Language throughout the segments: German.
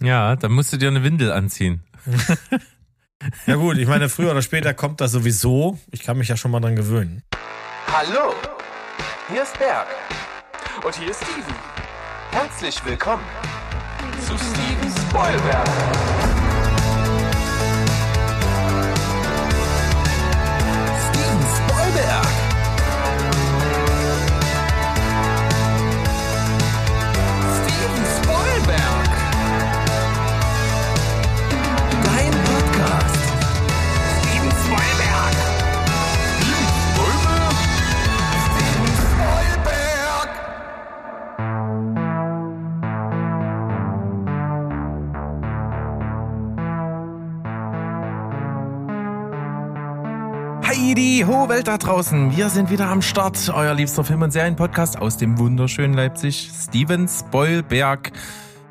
Ja, dann musst du dir eine Windel anziehen. ja gut, ich meine, früher oder später kommt das sowieso. Ich kann mich ja schon mal dran gewöhnen. Hallo, hier ist Berg. Und hier ist Steven. Herzlich willkommen zu Steven Spoilberg. Die hohe Welt da draußen. Wir sind wieder am Start. Euer liebster Film- und Serienpodcast aus dem wunderschönen Leipzig. Steven Spoilberg.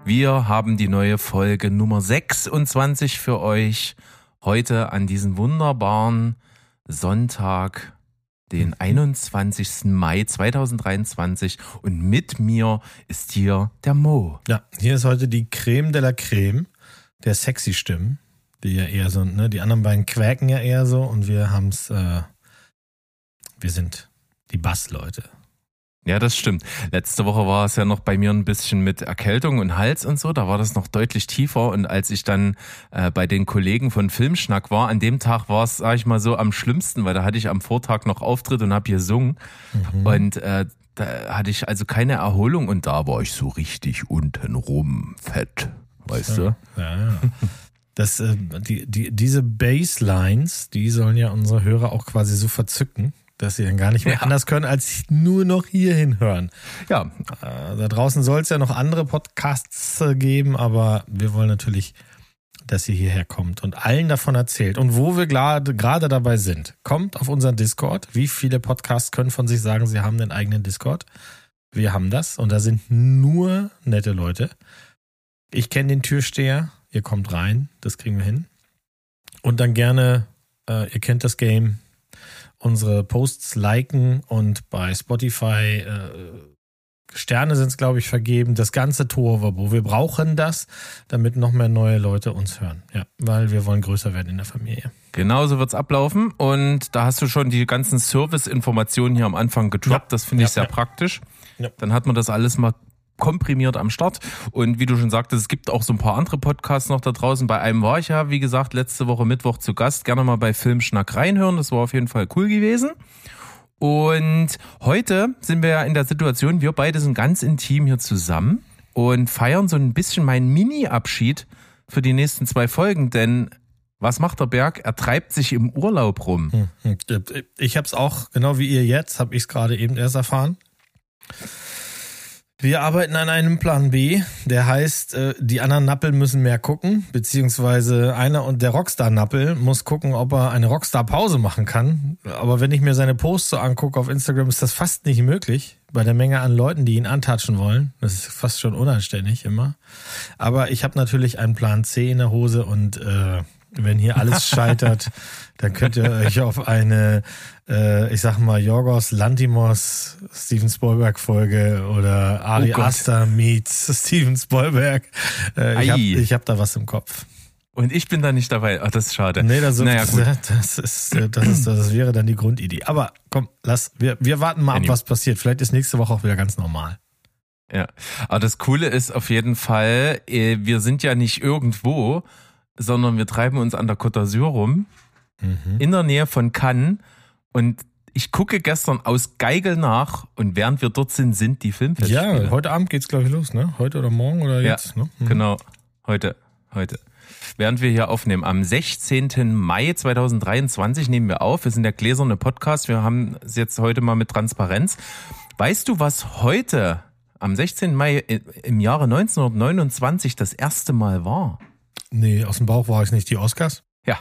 Wir haben die neue Folge Nummer 26 für euch. Heute an diesem wunderbaren Sonntag, den 21. Mai 2023. Und mit mir ist hier der Mo. Ja, hier ist heute die Creme de la Creme der sexy Stimmen die ja eher so, ne, die anderen beiden quäken ja eher so und wir haben's, äh, wir sind die Bassleute. Ja, das stimmt. Letzte Woche war es ja noch bei mir ein bisschen mit Erkältung und Hals und so. Da war das noch deutlich tiefer. Und als ich dann äh, bei den Kollegen von Filmschnack war, an dem Tag war es, sag ich mal so, am schlimmsten, weil da hatte ich am Vortag noch Auftritt und habe gesungen. Mhm. Und äh, da hatte ich also keine Erholung und da war ich so richtig untenrum fett. Weißt ja. du? Ja, ja. Das, äh, die, die, diese Baselines, die sollen ja unsere Hörer auch quasi so verzücken, dass sie dann gar nicht mehr ja. anders können, als nur noch hierhin hören. Ja. Äh, da draußen soll es ja noch andere Podcasts äh, geben, aber wir wollen natürlich, dass ihr hierher kommt und allen davon erzählt. Und wo wir gerade dabei sind, kommt auf unseren Discord. Wie viele Podcasts können von sich sagen, sie haben den eigenen Discord? Wir haben das und da sind nur nette Leute. Ich kenne den Türsteher, ihr kommt rein, das kriegen wir hin. Und dann gerne, äh, ihr kennt das Game, unsere Posts liken und bei Spotify äh, Sterne sind es, glaube ich, vergeben. Das ganze Torwabo. Wir brauchen das, damit noch mehr neue Leute uns hören. Ja, weil wir wollen größer werden in der Familie. Genauso wird es ablaufen. Und da hast du schon die ganzen Service-Informationen hier am Anfang gedroppt. Ja. Das finde ich ja, sehr ja. praktisch. Dann hat man das alles mal komprimiert am Start. Und wie du schon sagtest, es gibt auch so ein paar andere Podcasts noch da draußen. Bei einem war ich ja, wie gesagt, letzte Woche Mittwoch zu Gast. Gerne mal bei Filmschnack reinhören. Das war auf jeden Fall cool gewesen. Und heute sind wir ja in der Situation, wir beide sind ganz intim hier zusammen und feiern so ein bisschen meinen Mini-Abschied für die nächsten zwei Folgen, denn was macht der Berg? Er treibt sich im Urlaub rum. Hm, hm. Ich habe es auch, genau wie ihr jetzt, habe ich es gerade eben erst erfahren. Wir arbeiten an einem Plan B, der heißt, äh, die anderen Nappel müssen mehr gucken, beziehungsweise einer und der Rockstar-Nappel muss gucken, ob er eine Rockstar-Pause machen kann. Aber wenn ich mir seine Posts so angucke auf Instagram, ist das fast nicht möglich bei der Menge an Leuten, die ihn antatschen wollen. Das ist fast schon unanständig immer. Aber ich habe natürlich einen Plan C in der Hose und äh, wenn hier alles scheitert, dann könnt ihr euch auf eine, äh, ich sag mal, Jorgos Lantimos Steven Spielberg Folge oder Ari oh Aster meets Steven Spielberg. Äh, ich habe hab da was im Kopf. Und ich bin da nicht dabei. Ach, das ist schade. Nee, das, naja, gut. das, ist, das, ist, das wäre dann die Grundidee. Aber komm, lass, wir, wir warten mal ab, was passiert. Vielleicht ist nächste Woche auch wieder ganz normal. Ja, aber das Coole ist auf jeden Fall, äh, wir sind ja nicht irgendwo, sondern wir treiben uns an der Côte d'Azur rum, mhm. in der Nähe von Cannes. Und ich gucke gestern aus Geigel nach und während wir dort sind, sind die Filmfestspiele. Ja, heute Abend geht's glaube ich los, ne? Heute oder morgen oder jetzt? Ja, ne? mhm. genau. Heute, heute. Während wir hier aufnehmen, am 16. Mai 2023 nehmen wir auf. Wir sind der gläserne Podcast. Wir haben es jetzt heute mal mit Transparenz. Weißt du, was heute am 16. Mai im Jahre 1929 das erste Mal war? Nee, aus dem Bauch war ich nicht. Die Oscars? Ja.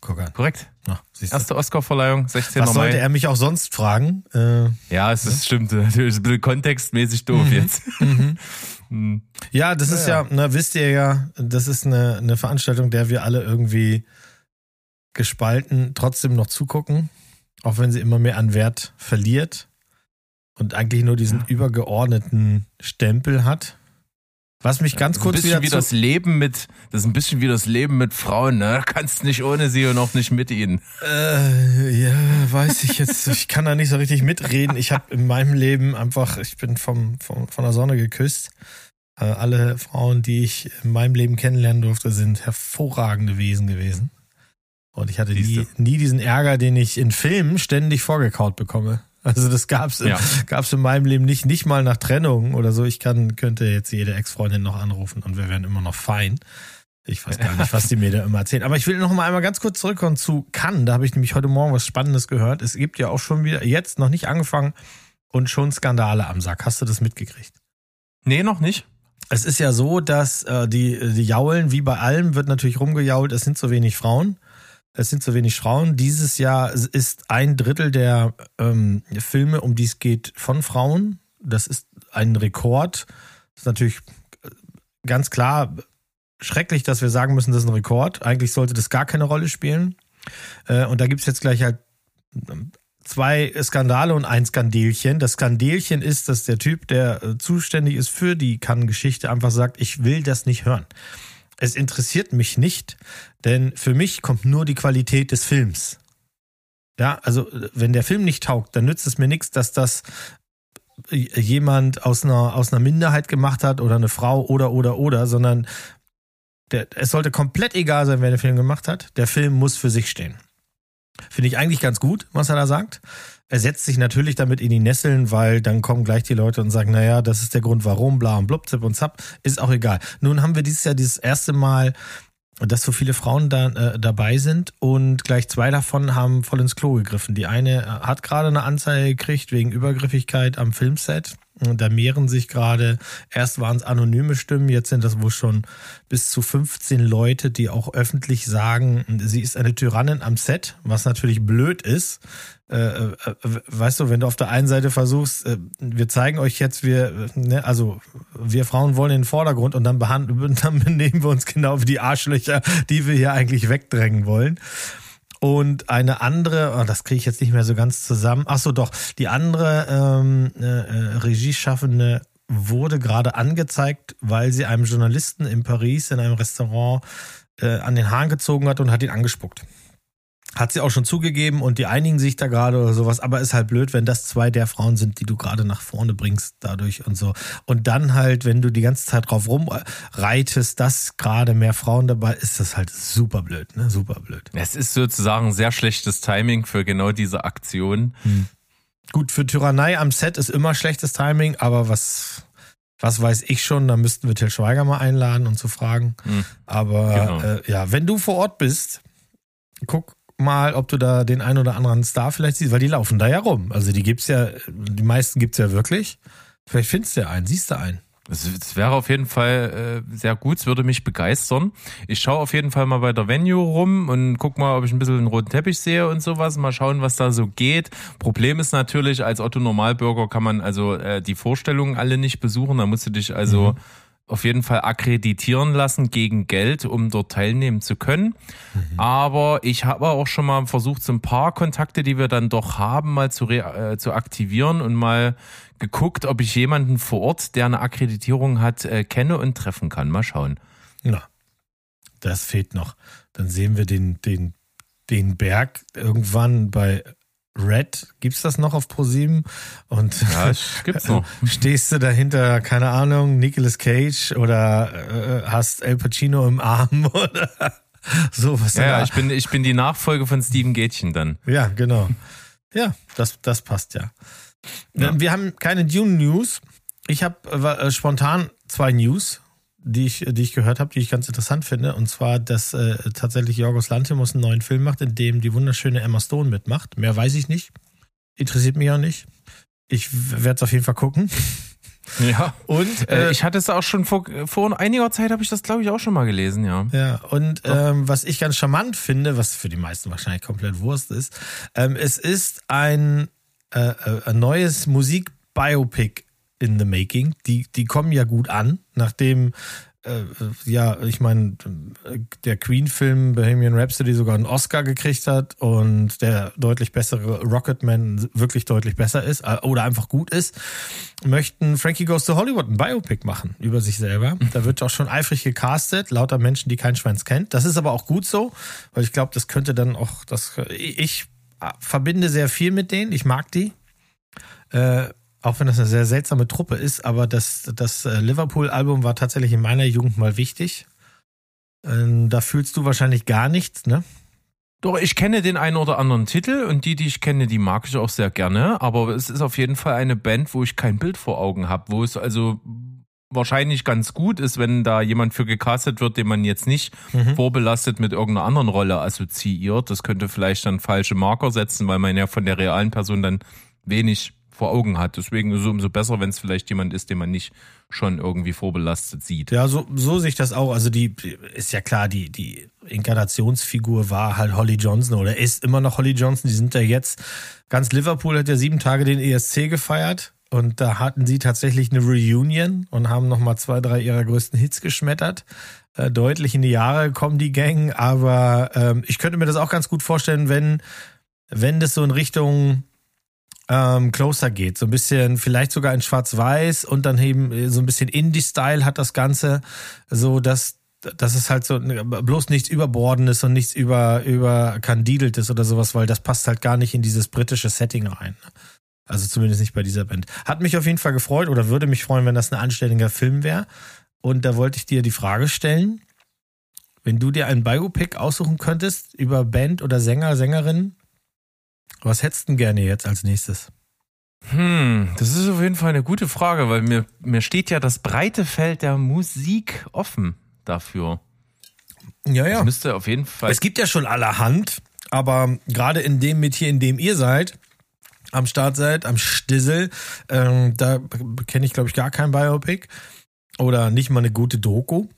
Guck an. Korrekt. Ja, Erste Oscarverleihung, 16. Was sollte er mich auch sonst fragen? Äh, ja, es ist, stimmt. Natürlich ein bisschen kontextmäßig doof mhm. jetzt. Mhm. mhm. ja, das ist ja, ja, na, wisst ihr ja, das ist eine, eine Veranstaltung, der wir alle irgendwie gespalten trotzdem noch zugucken, auch wenn sie immer mehr an Wert verliert und eigentlich nur diesen ja. übergeordneten Stempel hat Was mich ganz kurz ein bisschen wie das Leben mit, das ist ein bisschen wie das Leben mit Frauen, ne? Du kannst nicht ohne sie und auch nicht mit ihnen. Äh, ja, weiß ich jetzt. ich kann da nicht so richtig mitreden. Ich habe in meinem Leben einfach, ich bin vom, vom von der Sonne geküsst. Äh, alle Frauen, die ich in meinem Leben kennenlernen durfte, sind hervorragende Wesen gewesen. Und ich hatte nie, nie diesen Ärger, den ich in Filmen ständig vorgekaut bekomme. Also das gab's in, ja. gab's in meinem Leben nicht, nicht mal nach Trennung oder so. Ich kann, könnte jetzt jede Ex-Freundin noch anrufen und wir wären immer noch fein. Ich weiß gar nicht, was die mir da immer erzählen. Aber ich will noch mal einmal ganz kurz zurückkommen zu Cannes. Da habe ich nämlich heute Morgen was Spannendes gehört. Es gibt ja auch schon wieder, jetzt noch nicht angefangen und schon Skandale am Sack. Hast du das mitgekriegt? Nee, noch nicht. Es ist ja so, dass äh, die, die Jaulen, wie bei allem, wird natürlich rumgejault, es sind zu wenig Frauen es sind zu wenig Frauen. Dieses Jahr ist ein Drittel der ähm, Filme, um die es geht, von Frauen. Das ist ein Rekord. Das ist natürlich äh, ganz klar schrecklich, dass wir sagen müssen, das ist ein Rekord. Eigentlich sollte das gar keine Rolle spielen. Äh, und da gibt's jetzt gleich halt ähm, zwei Skandale und ein Skandelchen. Das Skandelchen ist, dass der Typ, der äh, zuständig ist für die Kann-Geschichte, einfach sagt, ich will das nicht hören es interessiert mich nicht, denn für mich kommt nur die Qualität des Films. Ja, also wenn der Film nicht taugt, dann nützt es mir nichts, dass das jemand aus einer, aus einer Minderheit gemacht hat oder eine Frau oder oder oder, sondern der, es sollte komplett egal sein, wer den Film gemacht hat. Der Film muss für sich stehen. Finde ich eigentlich ganz gut, was er da sagt. Er setzt sich natürlich damit in die Nesseln, weil dann kommen gleich die Leute und sagen, naja, das ist der Grund, warum, bla und blub, zip und zap, ist auch egal. Nun haben wir dieses Jahr dieses erste Mal dass so viele Frauen da äh, dabei sind und gleich zwei davon haben voll ins Klo gegriffen. Die eine äh, hat gerade eine Anzeige gekriegt wegen Übergriffigkeit am Filmset. Und da mehren sich gerade, erst waren es anonyme Stimmen, jetzt sind das wohl schon bis zu 15 Leute, die auch öffentlich sagen, sie ist eine Tyrannin am Set, was natürlich blöd ist. Äh, äh, weißt du, wenn du auf der einen Seite versuchst, äh, wir zeigen euch jetzt, wir, ne, also wir Frauen wollen in den Vordergrund und dann behandeln, dann benehmen wir uns genau wie die Arschlöcher, die wir hier eigentlich wegdrängen wollen. Und eine andere, oh, das kriege ich jetzt nicht mehr so ganz zusammen. Ach so, doch. Die andere ähm, äh, äh, Regieschaffende wurde gerade angezeigt, weil sie einem Journalisten in Paris in einem Restaurant äh, an den Haaren gezogen hat und hat ihn angespuckt. Hat sie auch schon zugegeben und die einigen sich da gerade oder sowas, aber ist halt blöd, wenn das zwei der Frauen sind, die du gerade nach vorne bringst dadurch und so. Und dann halt, wenn du die ganze Zeit drauf rumreitest, dass gerade mehr Frauen dabei ist, das halt super blöd, ne? Super blöd. Es ist sozusagen sehr schlechtes Timing für genau diese Aktion. Hm. Gut, für Tyrannei am Set ist immer schlechtes Timing, aber was, was weiß ich schon, da müssten wir Till Schweiger mal einladen und zu fragen. Hm. Aber genau. äh, ja, wenn du vor Ort bist, guck mal, ob du da den einen oder anderen Star vielleicht siehst, weil die laufen da ja rum. Also die gibt's ja, die meisten gibt's ja wirklich. Vielleicht findest du ja einen, siehst du einen. Es wäre auf jeden Fall äh, sehr gut, es würde mich begeistern. Ich schaue auf jeden Fall mal bei der Venue rum und guck mal, ob ich ein bisschen einen roten Teppich sehe und sowas. Mal schauen, was da so geht. Problem ist natürlich, als Otto Normalbürger kann man also äh, die Vorstellungen alle nicht besuchen. Da musst du dich also mhm auf jeden Fall akkreditieren lassen gegen Geld, um dort teilnehmen zu können. Mhm. Aber ich habe auch schon mal versucht, so ein paar Kontakte, die wir dann doch haben, mal zu, äh, zu aktivieren und mal geguckt, ob ich jemanden vor Ort, der eine Akkreditierung hat, äh, kenne und treffen kann. Mal schauen. Na, das fehlt noch. Dann sehen wir den, den, den Berg irgendwann bei Red, gibt's das noch auf Pro7? Und ja, gibt's noch. stehst du dahinter, keine Ahnung, Nicolas Cage oder äh, hast El Pacino im Arm oder sowas. Ja, ja ich bin ich bin die Nachfolge von Steven Gätchen dann. Ja, genau. Ja, das das passt ja. ja. Wir haben keine Dune News. Ich habe äh, spontan zwei News die ich, die ich gehört habe, die ich ganz interessant finde. Und zwar, dass äh, tatsächlich Jorgos Lanthimos einen neuen Film macht, in dem die wunderschöne Emma Stone mitmacht. Mehr weiß ich nicht. Interessiert mich auch nicht. Ich werde es auf jeden Fall gucken. Ja. Und äh, äh, ich hatte es auch schon vor, vor einiger Zeit habe ich das glaube ich auch schon mal gelesen, ja. Ja. Und ähm, was ich ganz charmant finde, was für die meisten wahrscheinlich komplett Wurst ist, ähm, es ist ein, äh, äh ein neues Musikbiopic in the making. Die, die kommen ja gut an, nachdem äh, ja, ich meine, der Queen-Film Bohemian Rhapsody sogar einen Oscar gekriegt hat und der deutlich bessere Rocketman wirklich deutlich besser ist äh, oder einfach gut ist, möchten Frankie Goes to Hollywood ein Biopic machen über sich selber. Da wird auch schon eifrig gecastet, lauter Menschen, die kein Schweins kennt. Das ist aber auch gut so, weil ich glaube, das könnte dann auch, das, ich verbinde sehr viel mit denen, ich mag die. Äh, auch wenn das eine sehr seltsame Truppe ist, aber das, das äh, Liverpool-Album war tatsächlich in meiner Jugend mal wichtig. Ähm, da fühlst du wahrscheinlich gar nichts, ne? Doch, ich kenne den einen oder anderen Titel und die, die ich kenne, die mag ich auch sehr gerne. Aber es ist auf jeden Fall eine Band, wo ich kein Bild vor Augen habe, wo es also wahrscheinlich ganz gut ist, wenn da jemand für gecastet wird, den man jetzt nicht mhm. vorbelastet mit irgendeiner anderen Rolle assoziiert. Das könnte vielleicht dann falsche Marker setzen, weil man ja von der realen Person dann wenig vor Augen hat. Deswegen ist es umso besser, wenn es vielleicht jemand ist, den man nicht schon irgendwie vorbelastet sieht. Ja, so, so sehe ich das auch. Also die ist ja klar, die, die Inkarnationsfigur war halt Holly Johnson oder ist immer noch Holly Johnson. Die sind ja jetzt, ganz Liverpool hat ja sieben Tage den ESC gefeiert. Und da hatten sie tatsächlich eine Reunion und haben nochmal zwei, drei ihrer größten Hits geschmettert. Äh, deutlich in die Jahre kommen die Gang, aber ähm, ich könnte mir das auch ganz gut vorstellen, wenn, wenn das so in Richtung ähm, closer geht. So ein bisschen, vielleicht sogar in Schwarz-Weiß und dann eben äh, so ein bisschen Indie-Style hat das Ganze. So, dass, dass es halt so bloß nichts Überbordendes und nichts über, überkandideltes oder sowas, weil das passt halt gar nicht in dieses britische Setting rein. Also zumindest nicht bei dieser Band. Hat mich auf jeden Fall gefreut oder würde mich freuen, wenn das ein anständiger Film wäre. Und da wollte ich dir die Frage stellen, wenn du dir einen Biopic aussuchen könntest über Band oder Sänger, Sängerin, was hättest du denn gerne jetzt als nächstes? Hm, das ist auf jeden Fall eine gute Frage, weil mir, mir steht ja das breite Feld der Musik offen dafür. Ja, ja. Das müsste auf jeden Fall. Es gibt ja schon allerhand, aber gerade in dem Metier, in dem ihr seid, am Start seid, am Stissel, ähm, da kenne ich, glaube ich, gar kein Biopic oder nicht mal eine gute Doku.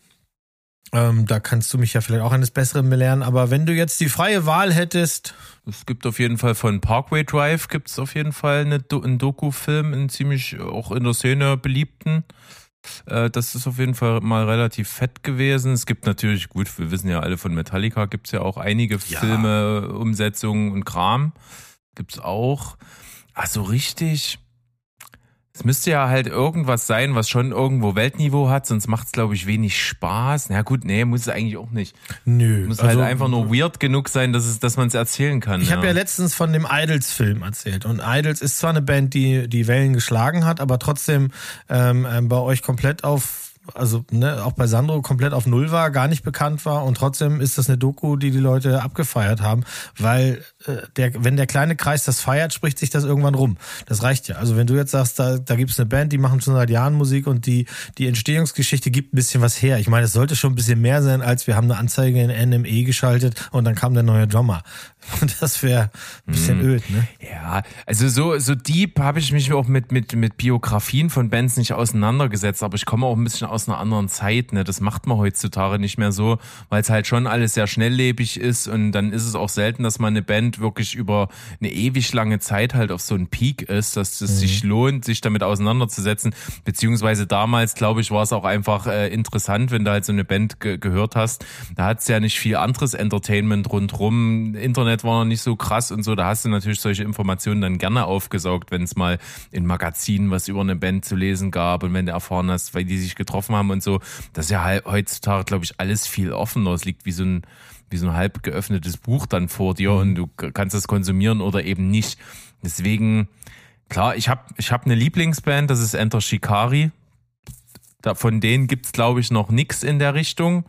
Ähm, da kannst du mich ja vielleicht auch eines Besseren belehren. Aber wenn du jetzt die freie Wahl hättest. Es gibt auf jeden Fall von Parkway Drive gibt es auf jeden Fall eine, einen Doku-Film, einen ziemlich auch in der Szene beliebten. Äh, das ist auf jeden Fall mal relativ fett gewesen. Es gibt natürlich, gut, wir wissen ja alle von Metallica, gibt es ja auch einige ja. Filme, Umsetzungen und Kram. Gibt es auch. Also richtig es müsste ja halt irgendwas sein, was schon irgendwo Weltniveau hat, sonst macht es, glaube ich, wenig Spaß. Na gut, nee, muss es eigentlich auch nicht. Nö. Muss halt also, halt einfach nur weird genug sein, dass, es, dass man es erzählen kann. Ich ja. habe ja letztens von dem Idols-Film erzählt. Und Idols ist zwar eine Band, die die Wellen geschlagen hat, aber trotzdem ähm, ähm bei euch komplett auf also ne, auch bei Sandro komplett auf Null war, gar nicht bekannt war und trotzdem ist das eine Doku, die die Leute abgefeiert haben, weil der, wenn der kleine Kreis das feiert, spricht sich das irgendwann rum. Das reicht ja. Also wenn du jetzt sagst, da, da gibt es eine Band, die machen schon seit Jahren Musik und die, die Entstehungsgeschichte gibt ein bisschen was her. Ich meine, es sollte schon ein bisschen mehr sein, als wir haben eine Anzeige in NME geschaltet und dann kam der neue Drummer. Und das wäre ein bisschen mm. öd, ne? Ja, also so, so deep habe ich mich auch mit, mit, mit Biografien von Bands nicht auseinandergesetzt, aber ich komme auch ein bisschen aus einer anderen Zeit, ne? Das macht man heutzutage nicht mehr so, weil es halt schon alles sehr schnelllebig ist und dann ist es auch selten, dass man eine Band wirklich über eine ewig lange Zeit halt auf so einen Peak ist, dass es mhm. sich lohnt, sich damit auseinanderzusetzen. Beziehungsweise damals, glaube ich, war es auch einfach äh, interessant, wenn du halt so eine Band ge gehört hast. Da hat es ja nicht viel anderes Entertainment rundrum. Internet Internet war noch nicht so krass und so, da hast du natürlich solche Informationen dann gerne aufgesaugt, wenn es mal in Magazinen was über eine Band zu lesen gab und wenn du erfahren hast, weil die sich getroffen haben und so. Das ist ja halt heutzutage, glaube ich, alles viel offener. Es liegt wie so ein wie so ein halb geöffnetes Buch dann vor dir und du kannst das konsumieren oder eben nicht. Deswegen, klar, ich habe ich hab eine Lieblingsband, das ist Enter Shikari. Da, von denen gibt's glaube ich, noch nix in der Richtung.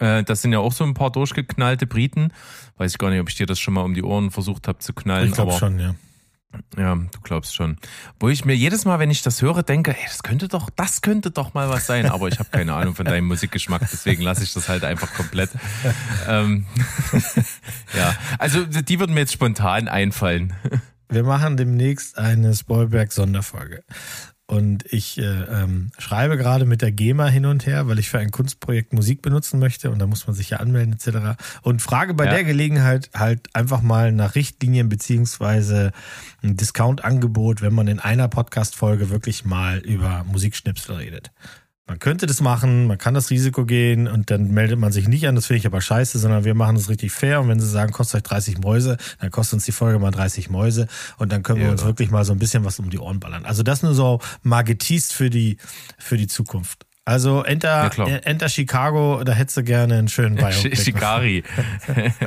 Äh, das sind ja auch so ein paar durchgeknallte Briten. Weiß ich gar nicht, ob ich dir das schon mal um die Ohren versucht habe zu knallen. Ich glaube schon, ja. Ja, du glaubst schon. Wo ich mir jedes Mal, wenn ich das höre, denke, ey, das könnte doch, das könnte doch mal was sein. Aber ich habe keine Ahnung von deinem Musikgeschmack, deswegen lasse ich das halt einfach komplett. ähm, ja, also die würden mir jetzt spontan einfallen. Wir machen demnächst eine Spoilberg-Sonderfolge. Und ich äh, ähm, schreibe gerade mit der GEMA hin und her, weil ich für ein Kunstprojekt Musik benutzen möchte und da muss man sich ja anmelden etc. Und frage bei ja. der Gelegenheit halt einfach mal nach Richtlinien beziehungsweise ein Discount-Angebot, wenn man in einer Podcast-Folge wirklich mal über Musikschnipsel redet. Man könnte das machen, man kann das Risiko gehen und dann meldet man sich nicht an, das finde ich aber scheiße, sondern wir machen das richtig fair und wenn sie sagen, kostet euch 30 Mäuse, dann kostet uns die Folge mal 30 Mäuse und dann können wir ja. uns wirklich mal so ein bisschen was um die Ohren ballern. Also das nur so mal geteased für die, für die Zukunft. Also Enter, ja, Enter Chicago, da hättest du gerne einen schönen Biopic. Shikari.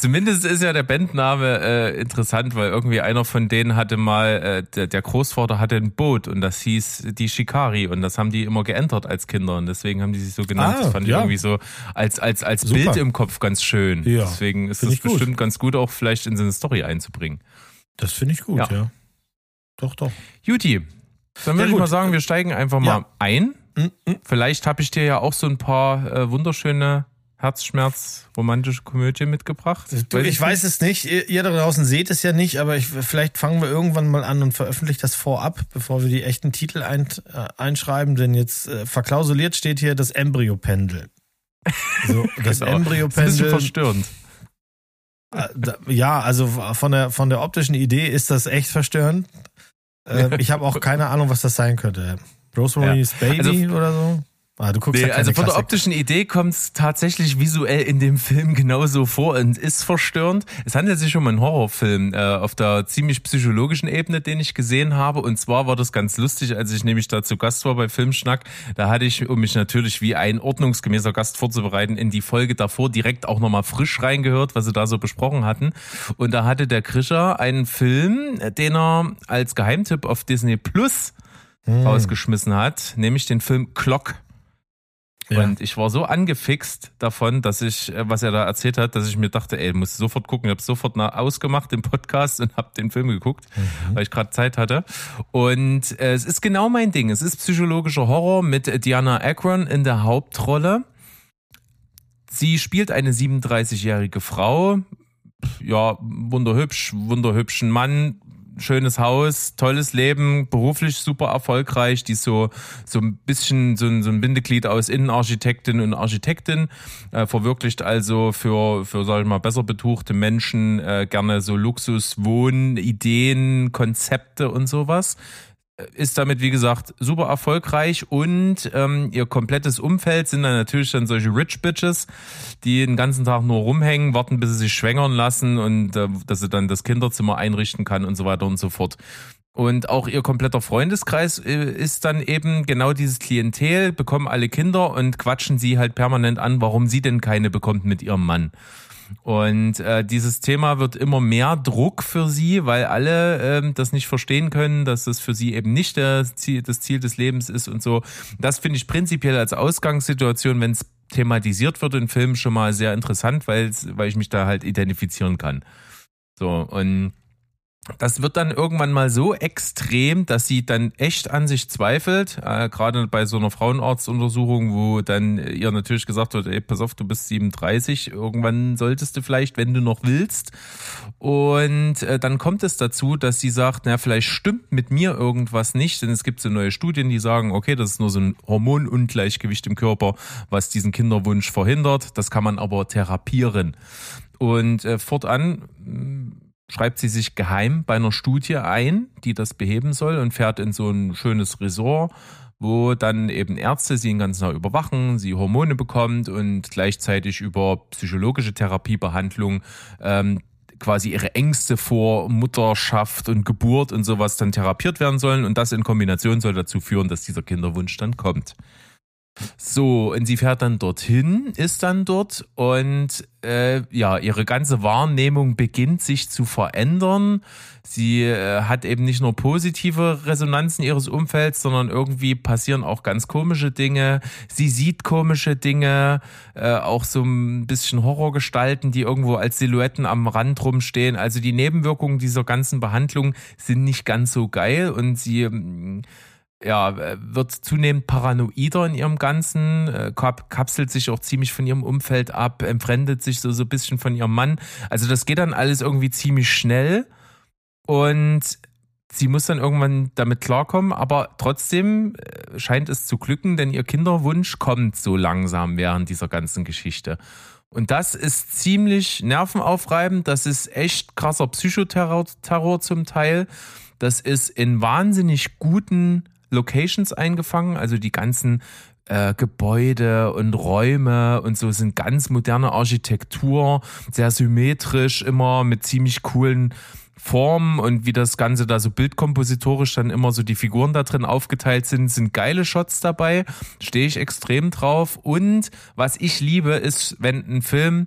Zumindest ist ja der Bandname äh, interessant, weil irgendwie einer von denen hatte mal, äh, der, Großvater hatte ein Boot und das hieß die Shikari und das haben die immer geändert als Kinder und deswegen haben die sich so genannt. Ah, das fand ja. ich irgendwie so als, als, als Bild im Kopf ganz schön. Ja, deswegen ist es bestimmt ganz gut, auch vielleicht in so eine Story einzubringen. Das finde ich gut, ja. ja. Doch, doch. Juti, dann würde ich mal sagen, wir steigen einfach mal ein. Mm. Vielleicht habe ich dir ja auch so ein paar äh, wunderschöne Herzschmerz romantische Komödie mitgebracht? Du, ich, ich weiß es nicht. Ihr, ihr, da draußen seht es ja nicht, aber ich, vielleicht fangen wir irgendwann mal an und veröffentlichen das vorab, bevor wir die echten Titel ein, äh, einschreiben. Denn jetzt äh, verklausuliert steht hier das Embryopendel. So, das genau. Embryopendel. Das ist verstörend. Äh, ja, also von der, von der optischen Idee ist das echt verstörend. Äh, ich habe auch keine Ahnung, was das sein könnte. Rosemary's ja. Baby also, oder so? Ah, du guckst nee, also von der optischen Idee kommt es tatsächlich visuell in dem Film genauso vor und ist verstörend. Es handelt sich um einen Horrorfilm äh, auf der ziemlich psychologischen Ebene, den ich gesehen habe. Und zwar war das ganz lustig, als ich nämlich da zu Gast war bei Filmschnack. Da hatte ich, um mich natürlich wie ein ordnungsgemäßer Gast vorzubereiten, in die Folge davor direkt auch nochmal frisch reingehört, was sie da so besprochen hatten. Und da hatte der Krischer einen Film, den er als Geheimtipp auf Disney Plus hm. rausgeschmissen hat, nämlich den Film Clock. Ja. Und ich war so angefixt davon, dass ich, äh, was er da erzählt hat, dass ich mir dachte, ey, muss sofort gucken. Ich habe sofort ausgemacht im Podcast und habe den Film geguckt, mhm. weil ich gerade Zeit hatte. Und äh, es ist genau mein Ding. Es ist psychologischer Horror mit Diana Akron in der Hauptrolle. Sie spielt eine 37-jährige Frau, ja, wunderhübsch, wunderhübschen Mann, schönes Haus, tolles Leben, beruflich super erfolgreich, die so so ein bisschen so ein, so ein Bindeglied aus Innenarchitektin und Architektin äh, verwirklicht also für für sag ich mal besser betuchte Menschen äh, gerne so Luxus Wohn Ideen, Konzepte und sowas ist damit, wie gesagt, super erfolgreich und ähm, ihr komplettes Umfeld sind dann natürlich dann solche Rich Bitches, die den ganzen Tag nur rumhängen, warten, bis sie sich schwängern lassen und äh, dass sie dann das Kinderzimmer einrichten kann und so weiter und so fort. Und auch ihr kompletter Freundeskreis äh, ist dann eben genau dieses Klientel, bekommen alle Kinder und quatschen sie halt permanent an, warum sie denn keine bekommt mit ihrem Mann. Und äh, dieses Thema wird immer mehr Druck für sie, weil alle ähm, das nicht verstehen können, dass das für sie eben nicht das Ziel, das Ziel des Lebens ist und so. Das finde ich prinzipiell als Ausgangssituation, wenn es thematisiert wird in Filmen, schon mal sehr interessant, weil weil ich mich da halt identifizieren kann. So und das wird dann irgendwann mal so extrem, dass sie dann echt an sich zweifelt, äh, gerade bei so einer Frauenarztuntersuchung, wo dann ihr natürlich gesagt wird, ey, pass auf, du bist 37, irgendwann solltest du vielleicht, wenn du noch willst. Und äh, dann kommt es dazu, dass sie sagt, na, vielleicht stimmt mit mir irgendwas nicht, denn es gibt so neue Studien, die sagen, okay, das ist nur so ein Hormonungleichgewicht im Körper, was diesen Kinderwunsch verhindert. Das kann man aber therapieren. Und äh, fortan schreibt sie sich geheim bei einer Studie ein, die das beheben soll und fährt in so ein schönes Resort, wo dann eben Ärzte sie den ganzen Tag überwachen, sie Hormone bekommt und gleichzeitig über psychologische Therapiebehandlung ähm, quasi ihre Ängste vor Mutterschaft und Geburt und sowas dann therapiert werden sollen und das in Kombination soll dazu führen, dass dieser Kinderwunsch dann kommt. So, und sie fährt dann dorthin, ist dann dort und äh, ja, ihre ganze Wahrnehmung beginnt sich zu verändern. Sie äh, hat eben nicht nur positive Resonanzen ihres Umfelds, sondern irgendwie passieren auch ganz komische Dinge. Sie sieht komische Dinge, äh, auch so ein bisschen Horrorgestalten, die irgendwo als Silhouetten am Rand rumstehen. Also die Nebenwirkungen dieser ganzen Behandlung sind nicht ganz so geil und sie ja, wird zunehmend paranoider in ihrem Ganzen, äh, kapselt sich auch ziemlich von ihrem Umfeld ab, entfremdet sich so, so ein bisschen von ihrem Mann. Also das geht dann alles irgendwie ziemlich schnell und sie muss dann irgendwann damit klarkommen, aber trotzdem äh, scheint es zu glücken, denn ihr Kinderwunsch kommt so langsam während dieser ganzen Geschichte. Und das ist ziemlich nervenaufreibend, das ist echt krasser Psychoterror Terror zum Teil. Das ist in wahnsinnig guten Locations eingefangen, also die ganzen äh, Gebäude und Räume und so sind ganz moderne Architektur, sehr symmetrisch, immer mit ziemlich coolen Formen und wie das Ganze da so bildkompositorisch dann immer so die Figuren da drin aufgeteilt sind, sind geile Shots dabei, stehe ich extrem drauf. Und was ich liebe, ist, wenn ein Film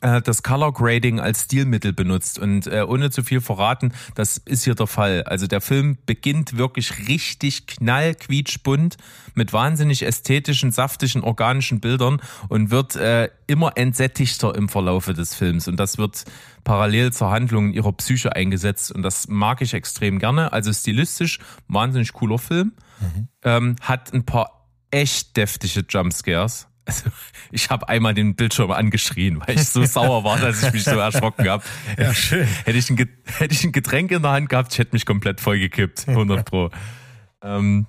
das Color Grading als Stilmittel benutzt. Und äh, ohne zu viel verraten, das ist hier der Fall. Also der Film beginnt wirklich richtig knallquietschbunt mit wahnsinnig ästhetischen, saftigen, organischen Bildern und wird äh, immer entsättigter im Verlaufe des Films. Und das wird parallel zur Handlung ihrer Psyche eingesetzt. Und das mag ich extrem gerne. Also stilistisch wahnsinnig cooler Film. Mhm. Ähm, hat ein paar echt deftige Jumpscares also ich habe einmal den Bildschirm angeschrien, weil ich so sauer war, dass ich mich so erschrocken habe. Ja, schön. Hätte ich, ein, hätte ich ein Getränk in der Hand gehabt, ich hätte mich komplett vollgekippt, 100 pro. ähm,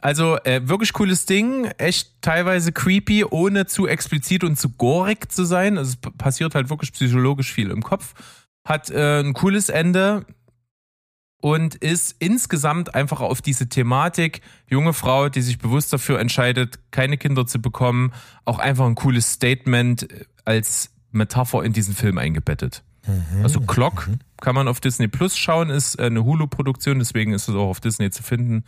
also äh, wirklich cooles Ding, echt teilweise creepy, ohne zu explizit und zu gorig zu sein. Also es passiert halt wirklich psychologisch viel im Kopf. Hat äh, ein cooles Ende, und ist insgesamt einfach auf diese Thematik, junge Frau, die sich bewusst dafür entscheidet, keine Kinder zu bekommen, auch einfach ein cooles Statement als Metapher in diesen Film eingebettet. Mhm. Also Clock mhm. kann man auf Disney Plus schauen, ist eine Hulu-Produktion, deswegen ist es auch auf Disney zu finden.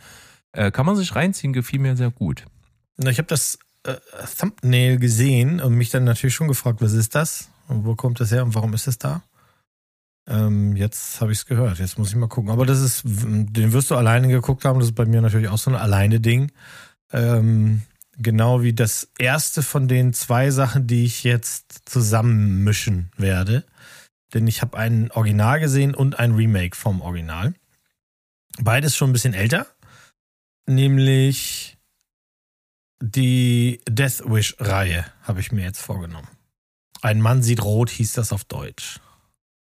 Äh, kann man sich reinziehen, gefiel mir sehr gut. Ich habe das äh, Thumbnail gesehen und mich dann natürlich schon gefragt, was ist das? Und wo kommt das her und warum ist es da? Ähm, jetzt habe ich es gehört. Jetzt muss ich mal gucken. Aber das ist, den wirst du alleine geguckt haben. Das ist bei mir natürlich auch so ein alleine Ding. Ähm, genau wie das erste von den zwei Sachen, die ich jetzt zusammenmischen werde. Denn ich habe ein Original gesehen und ein Remake vom Original. Beides schon ein bisschen älter. Nämlich die Death Wish-Reihe habe ich mir jetzt vorgenommen. Ein Mann sieht rot hieß das auf Deutsch.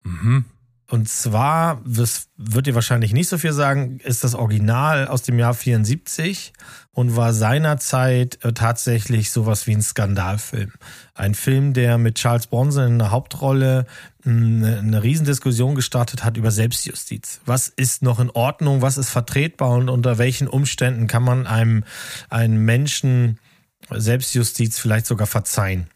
Mhm. Und zwar, das wird ihr wahrscheinlich nicht so viel sagen, ist das Original aus dem Jahr 74 und war seinerzeit äh, tatsächlich sowas wie ein Skandalfilm. Ein Film, der mit Charles Bronson in der Hauptrolle eine, eine Riesendiskussion gestartet hat über Selbstjustiz. Was ist noch in Ordnung? Was ist vertretbar und unter welchen Umständen kann man einem, einem Menschen Selbstjustiz vielleicht sogar verzeihen?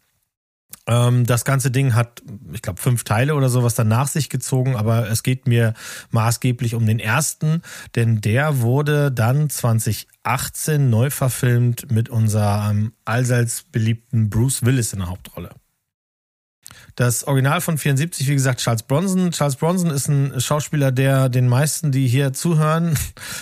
Ähm, das ganze Ding hat, ich glaube, fünf Teile oder sowas dann nach sich gezogen, aber es geht mir maßgeblich um den ersten, denn der wurde dann 2018 neu verfilmt mit unserem allseits beliebten Bruce Willis in der Hauptrolle. Das Original von 74, wie gesagt, Charles Bronson. Charles Bronson ist ein Schauspieler, der den meisten, die hier zuhören,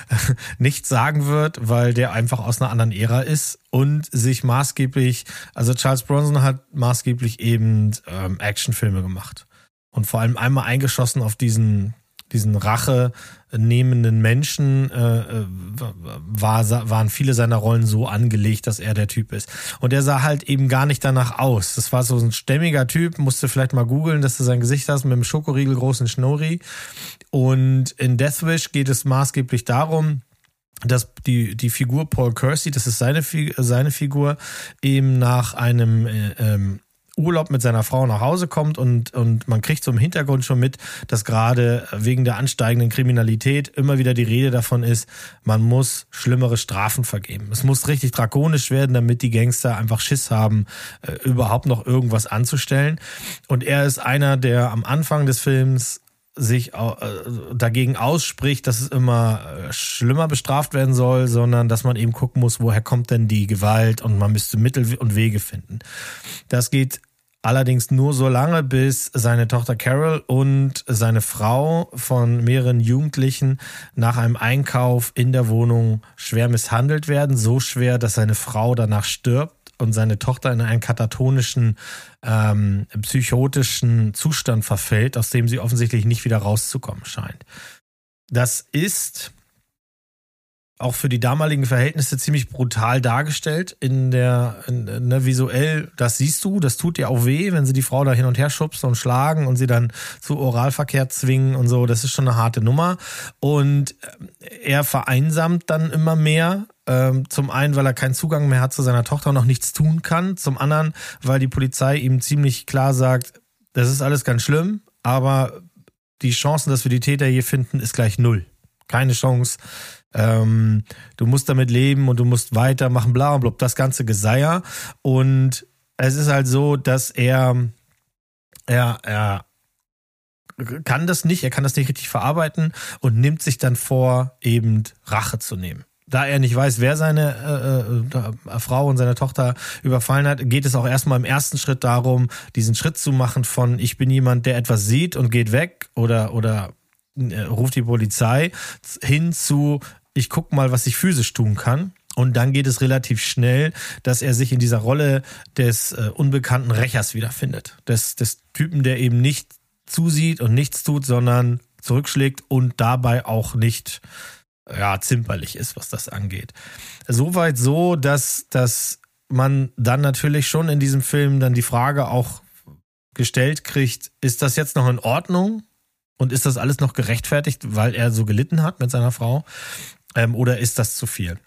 nichts sagen wird, weil der einfach aus einer anderen Ära ist und sich maßgeblich, also Charles Bronson hat maßgeblich eben ähm, Actionfilme gemacht. Und vor allem einmal eingeschossen auf diesen diesen Rache nehmenden Menschen äh, äh war, waren viele seiner Rollen so angelegt, dass er der Typ ist. Und er sah halt eben gar nicht danach aus. Das war so ein stämmiger Typ, musste vielleicht mal googeln, dass du sein Gesicht hast mit einem Schokoriegel großen Schnurri. Und in Deathwish geht es maßgeblich darum, dass die, die Figur Paul Kersey, das ist seine, seine Figur, eben nach einem äh, ähm, Urlaub mit seiner Frau nach Hause kommt und, und man kriegt so im Hintergrund schon mit, dass gerade wegen der ansteigenden Kriminalität immer wieder die Rede davon ist, man muss schlimmere Strafen vergeben. Es muss richtig drakonisch werden, damit die Gangster einfach Schiss haben, äh, überhaupt noch irgendwas anzustellen. Und er ist einer, der am Anfang des Films sich äh, dagegen ausspricht, dass es immer äh, schlimmer bestraft werden soll, sondern dass man eben gucken muss, woher kommt denn die Gewalt und man müsste Mittel und Wege finden. Das geht Allerdings nur so lange, bis seine Tochter Carol und seine Frau von mehreren Jugendlichen nach einem Einkauf in der Wohnung schwer misshandelt werden. So schwer, dass seine Frau danach stirbt und seine Tochter in einen katatonischen, ähm, psychotischen Zustand verfällt, aus dem sie offensichtlich nicht wieder rauszukommen scheint. Das ist auch für die damaligen Verhältnisse ziemlich brutal dargestellt in der in, ne, visuell. Das siehst du das tut dir auch weh wenn sie die Frau da hin und her schubsen und schlagen und sie dann zu Oralverkehr zwingen und so. Das ist schon eine harte Nummer. Und äh, er vereinsamt dann immer mehr ähm, zum einen weil er keinen Zugang mehr hat zu seiner Tochter und noch nichts tun kann. Zum anderen weil die Polizei ihm ziemlich klar sagt das ist alles ganz schlimm aber die Chancen dass wir die Täter hier finden ist gleich null. Keine Chance Ähm, du musst damit leben und du musst weitermachen, bla bla, das ganze Geseier. Und es ist halt so, dass er, er, er kann das nicht, er kann das nicht richtig verarbeiten und nimmt sich dann vor, eben Rache zu nehmen da er nicht weiß, wer seine äh, äh, Frau und seine Tochter überfallen hat, geht es auch erstmal im ersten Schritt darum, diesen Schritt zu machen von ich bin jemand, der etwas sieht und geht weg oder oder äh, ruft die Polizei hin zu ich guck mal, was ich physisch tun kann. Und dann geht es relativ schnell, dass er sich in dieser Rolle des äh, unbekannten Rächers wiederfindet. Des, des Typen, der eben nicht zusieht und nichts tut, sondern zurückschlägt und dabei auch nicht ja, zimperlich ist, was das angeht. Soweit so, dass, dass man dann natürlich schon in diesem Film dann die Frage auch gestellt kriegt, ist das jetzt noch in Ordnung? Und ist das alles noch gerechtfertigt, weil er so gelitten hat mit seiner Frau? Ähm, oder ist das zu viel?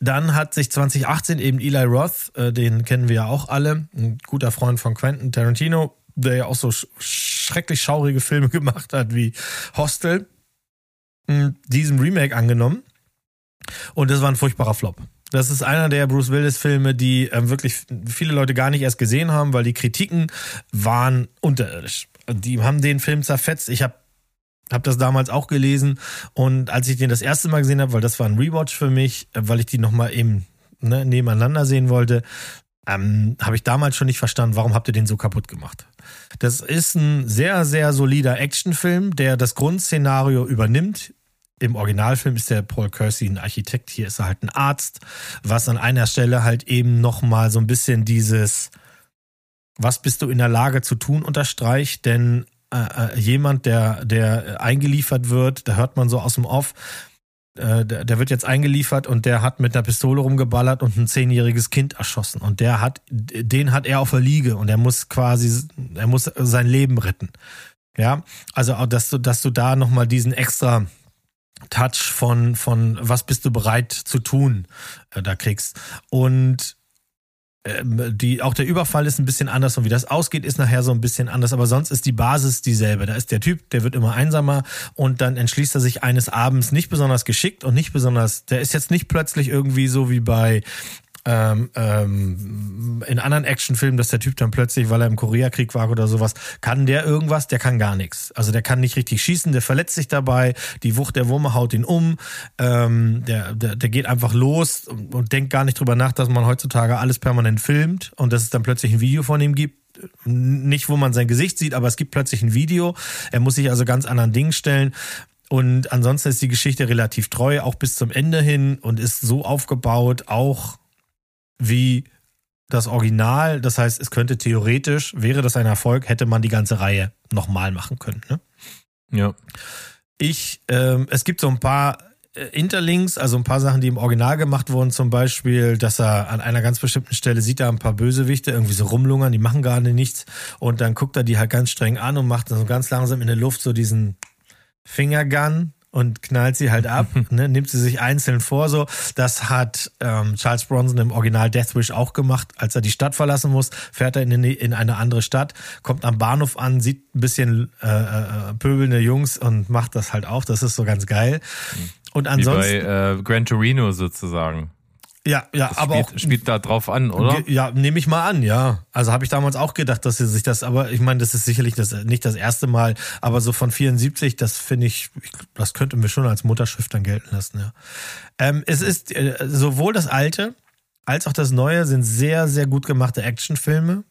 Dann hat sich 2018 eben Eli Roth, äh, den kennen wir ja auch alle, ein guter Freund von Quentin Tarantino, der ja auch so schrecklich schaurige Filme gemacht hat wie Hostel, diesem Remake angenommen. Und das war ein furchtbarer Flop. Das ist einer der Bruce Willis Filme, die äh, wirklich viele Leute gar nicht erst gesehen haben, weil die Kritiken waren unterirdisch. Die haben den Film zerfetzt. Ich habe hab das damals auch gelesen und als ich den das erste Mal gesehen habe, weil das war ein Rewatch für mich, äh, weil ich die nochmal eben ne, nebeneinander sehen wollte, ähm, habe ich damals schon nicht verstanden, warum habt ihr den so kaputt gemacht. Das ist ein sehr, sehr solider Actionfilm, der das Grundszenario übernimmt. Im Originalfilm ist der Paul Kersey ein Architekt, hier ist er halt ein Arzt, was an einer Stelle halt eben nochmal so ein bisschen dieses, was bist du in der Lage zu tun, unterstreicht, denn äh, äh jemand, der, der eingeliefert wird, da hört man so aus dem Off, äh, der, der, wird jetzt eingeliefert und der hat mit einer Pistole rumgeballert und ein zehnjähriges Kind erschossen. Und der hat, den hat er auf der Liege und er muss quasi, er muss sein Leben retten. Ja, also auch, dass du, dass du da nochmal diesen extra Touch von, von was bist du bereit zu tun, äh, da kriegst. Und die, auch der Überfall ist ein bisschen anders und wie das ausgeht, ist nachher so ein bisschen anders, aber sonst ist die Basis dieselbe. Da ist der Typ, der wird immer einsamer und dann entschließt er sich eines Abends nicht besonders geschickt und nicht besonders, der ist jetzt nicht plötzlich irgendwie so wie bei ähm, ähm, in anderen Actionfilmen, dass der Typ dann plötzlich, weil er im Koreakrieg war oder sowas, kann der irgendwas? Der kann gar nichts. Also der kann nicht richtig schießen, der verletzt sich dabei, die Wucht der Wumme haut ihn um, ähm, der, der, der geht einfach los und, und denkt gar nicht drüber nach, dass man heutzutage alles permanent filmt und dass es dann plötzlich ein Video von ihm gibt nicht, wo man sein Gesicht sieht, aber es gibt plötzlich ein Video. Er muss sich also ganz anderen Dingen stellen. Und ansonsten ist die Geschichte relativ treu, auch bis zum Ende hin und ist so aufgebaut, auch wie das Original. Das heißt, es könnte theoretisch, wäre das ein Erfolg, hätte man die ganze Reihe nochmal machen können. Ne? Ja. Ich, ähm, es gibt so ein paar äh, Interlinks, also ein paar Sachen, die im Original gemacht wurden, zum Beispiel, dass er an einer ganz bestimmten Stelle sieht er ein paar Bösewichte irgendwie so rumlungern, die machen gar nichts und dann guckt er die halt ganz streng an und macht dann so ganz langsam in der Luft so diesen Fingergun, und knallt sie halt ab, ne, nimmt sie sich einzeln vor so. Das hat ähm, Charles Bronson im Original Death Wish auch gemacht. Als er die Stadt verlassen muss, fährt er in, in eine andere Stadt, kommt am Bahnhof an, sieht ein bisschen äh, äh, pöbelnde Jungs und macht das halt auch. Das ist so ganz geil. Und ansonsten. Wie bei äh, Gran Torino sozusagen. Ja, ja, das aber spielt, auch spielt da drauf an, oder? Ja, nehme ich mal an, ja. Also habe ich damals auch gedacht, dass sie sich das, aber ich meine, das ist sicherlich das nicht das erste Mal, aber so von 74, das finde ich, ich, das könnte mir schon als Mutterschrift dann gelten lassen, ja. Ähm, es ist äh, sowohl das alte als auch das neue sind sehr, sehr gut gemachte Actionfilme.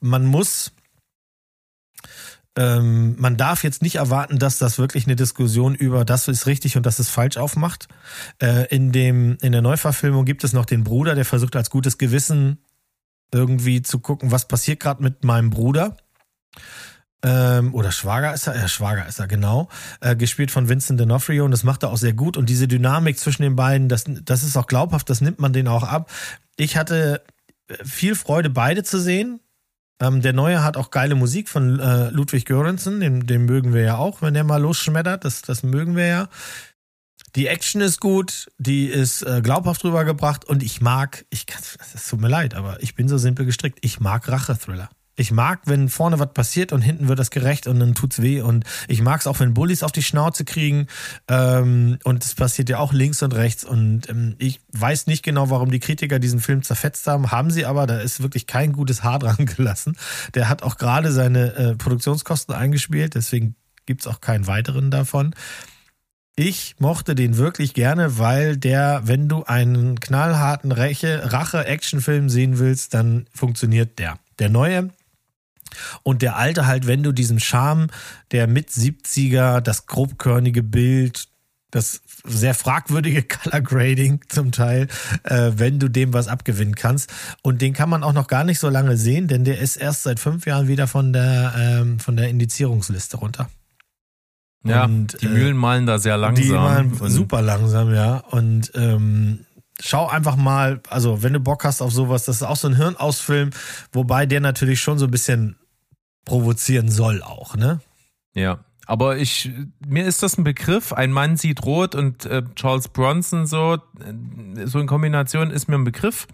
Man muss ähm, man darf jetzt nicht erwarten, dass das wirklich eine Diskussion über das ist richtig und das ist falsch aufmacht. Äh, in, dem, in der Neuverfilmung gibt es noch den Bruder, der versucht als gutes Gewissen irgendwie zu gucken, was passiert gerade mit meinem Bruder. Ähm, oder Schwager ist er, ja, Schwager ist er, genau. Äh, gespielt von Vincent D'Onofrio und das macht er auch sehr gut. Und diese Dynamik zwischen den beiden, das, das ist auch glaubhaft, das nimmt man denen auch ab. Ich hatte viel Freude, beide zu sehen. Ähm, der neue hat auch geile Musik von äh, Ludwig Göransson, den, den mögen wir ja auch, wenn der mal losschmettert, das, das mögen wir ja. Die Action ist gut, die ist äh, glaubhaft rübergebracht und ich mag, ich kann, es tut mir leid, aber ich bin so simpel gestrickt, ich mag Rachethriller. Ich mag, wenn vorne was passiert und hinten wird das gerecht und dann tut's weh. Und ich mag es auch, wenn Bullies auf die Schnauze kriegen. Ähm, und es passiert ja auch links und rechts. Und ähm, ich weiß nicht genau, warum die Kritiker diesen Film zerfetzt haben. Haben sie aber, da ist wirklich kein gutes Haar dran gelassen. Der hat auch gerade seine äh, Produktionskosten eingespielt, deswegen gibt's auch keinen weiteren davon. Ich mochte den wirklich gerne, weil der, wenn du einen knallharten Rache-Actionfilm sehen willst, dann funktioniert der. Der neue und der alte halt, wenn du diesem Charme der mit 70er, das grobkörnige Bild, das sehr fragwürdige Color Grading zum Teil, äh, wenn du dem was abgewinnen kannst. Und den kann man auch noch gar nicht so lange sehen, denn der ist erst seit fünf Jahren wieder von der, ähm, von der Indizierungsliste runter. Ja, und, die Mühlen äh, malen da sehr langsam. Die malen super langsam, ja. Und ähm, schau einfach mal, also wenn du Bock hast auf sowas, das ist auch so ein Hirnausfilm, wobei der natürlich schon so ein bisschen provozieren soll auch, ne? Ja. Aber ich, mir ist das ein Begriff. Ein Mann sieht rot und äh, Charles Bronson so, äh, so in Kombination ist mir ein Begriff.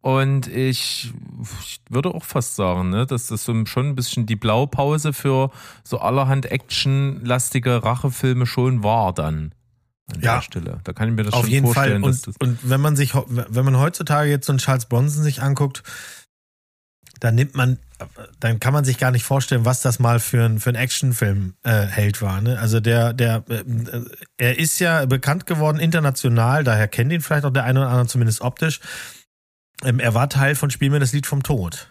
Und ich, ich würde auch fast sagen, ne, dass das so schon ein bisschen die Blaupause für so allerhand actionlastige Rachefilme schon war dann. An ja, der Stelle. Da kann ich mir das auf schon jeden vorstellen. Fall. Und, und wenn man sich, wenn man heutzutage jetzt so einen Charles Bronson sich anguckt, dann nimmt man, dann kann man sich gar nicht vorstellen, was das mal für ein, für ein Actionfilm äh, Held war. Ne? Also der, der, äh, er ist ja bekannt geworden international, daher kennt ihn vielleicht auch der eine oder andere zumindest optisch ähm, er war Teil von Spiel mir das Lied vom Tod.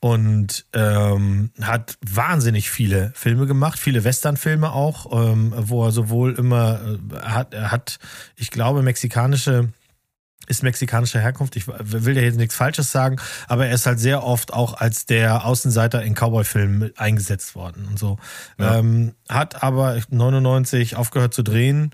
Und ähm, hat wahnsinnig viele Filme gemacht, viele Westernfilme auch, ähm, wo er sowohl immer äh, hat, er hat, ich glaube, mexikanische ist mexikanischer Herkunft. Ich will ja jetzt nichts Falsches sagen, aber er ist halt sehr oft auch als der Außenseiter in Cowboy-Filmen eingesetzt worden und so. Ja. Ähm, hat aber 99 aufgehört zu drehen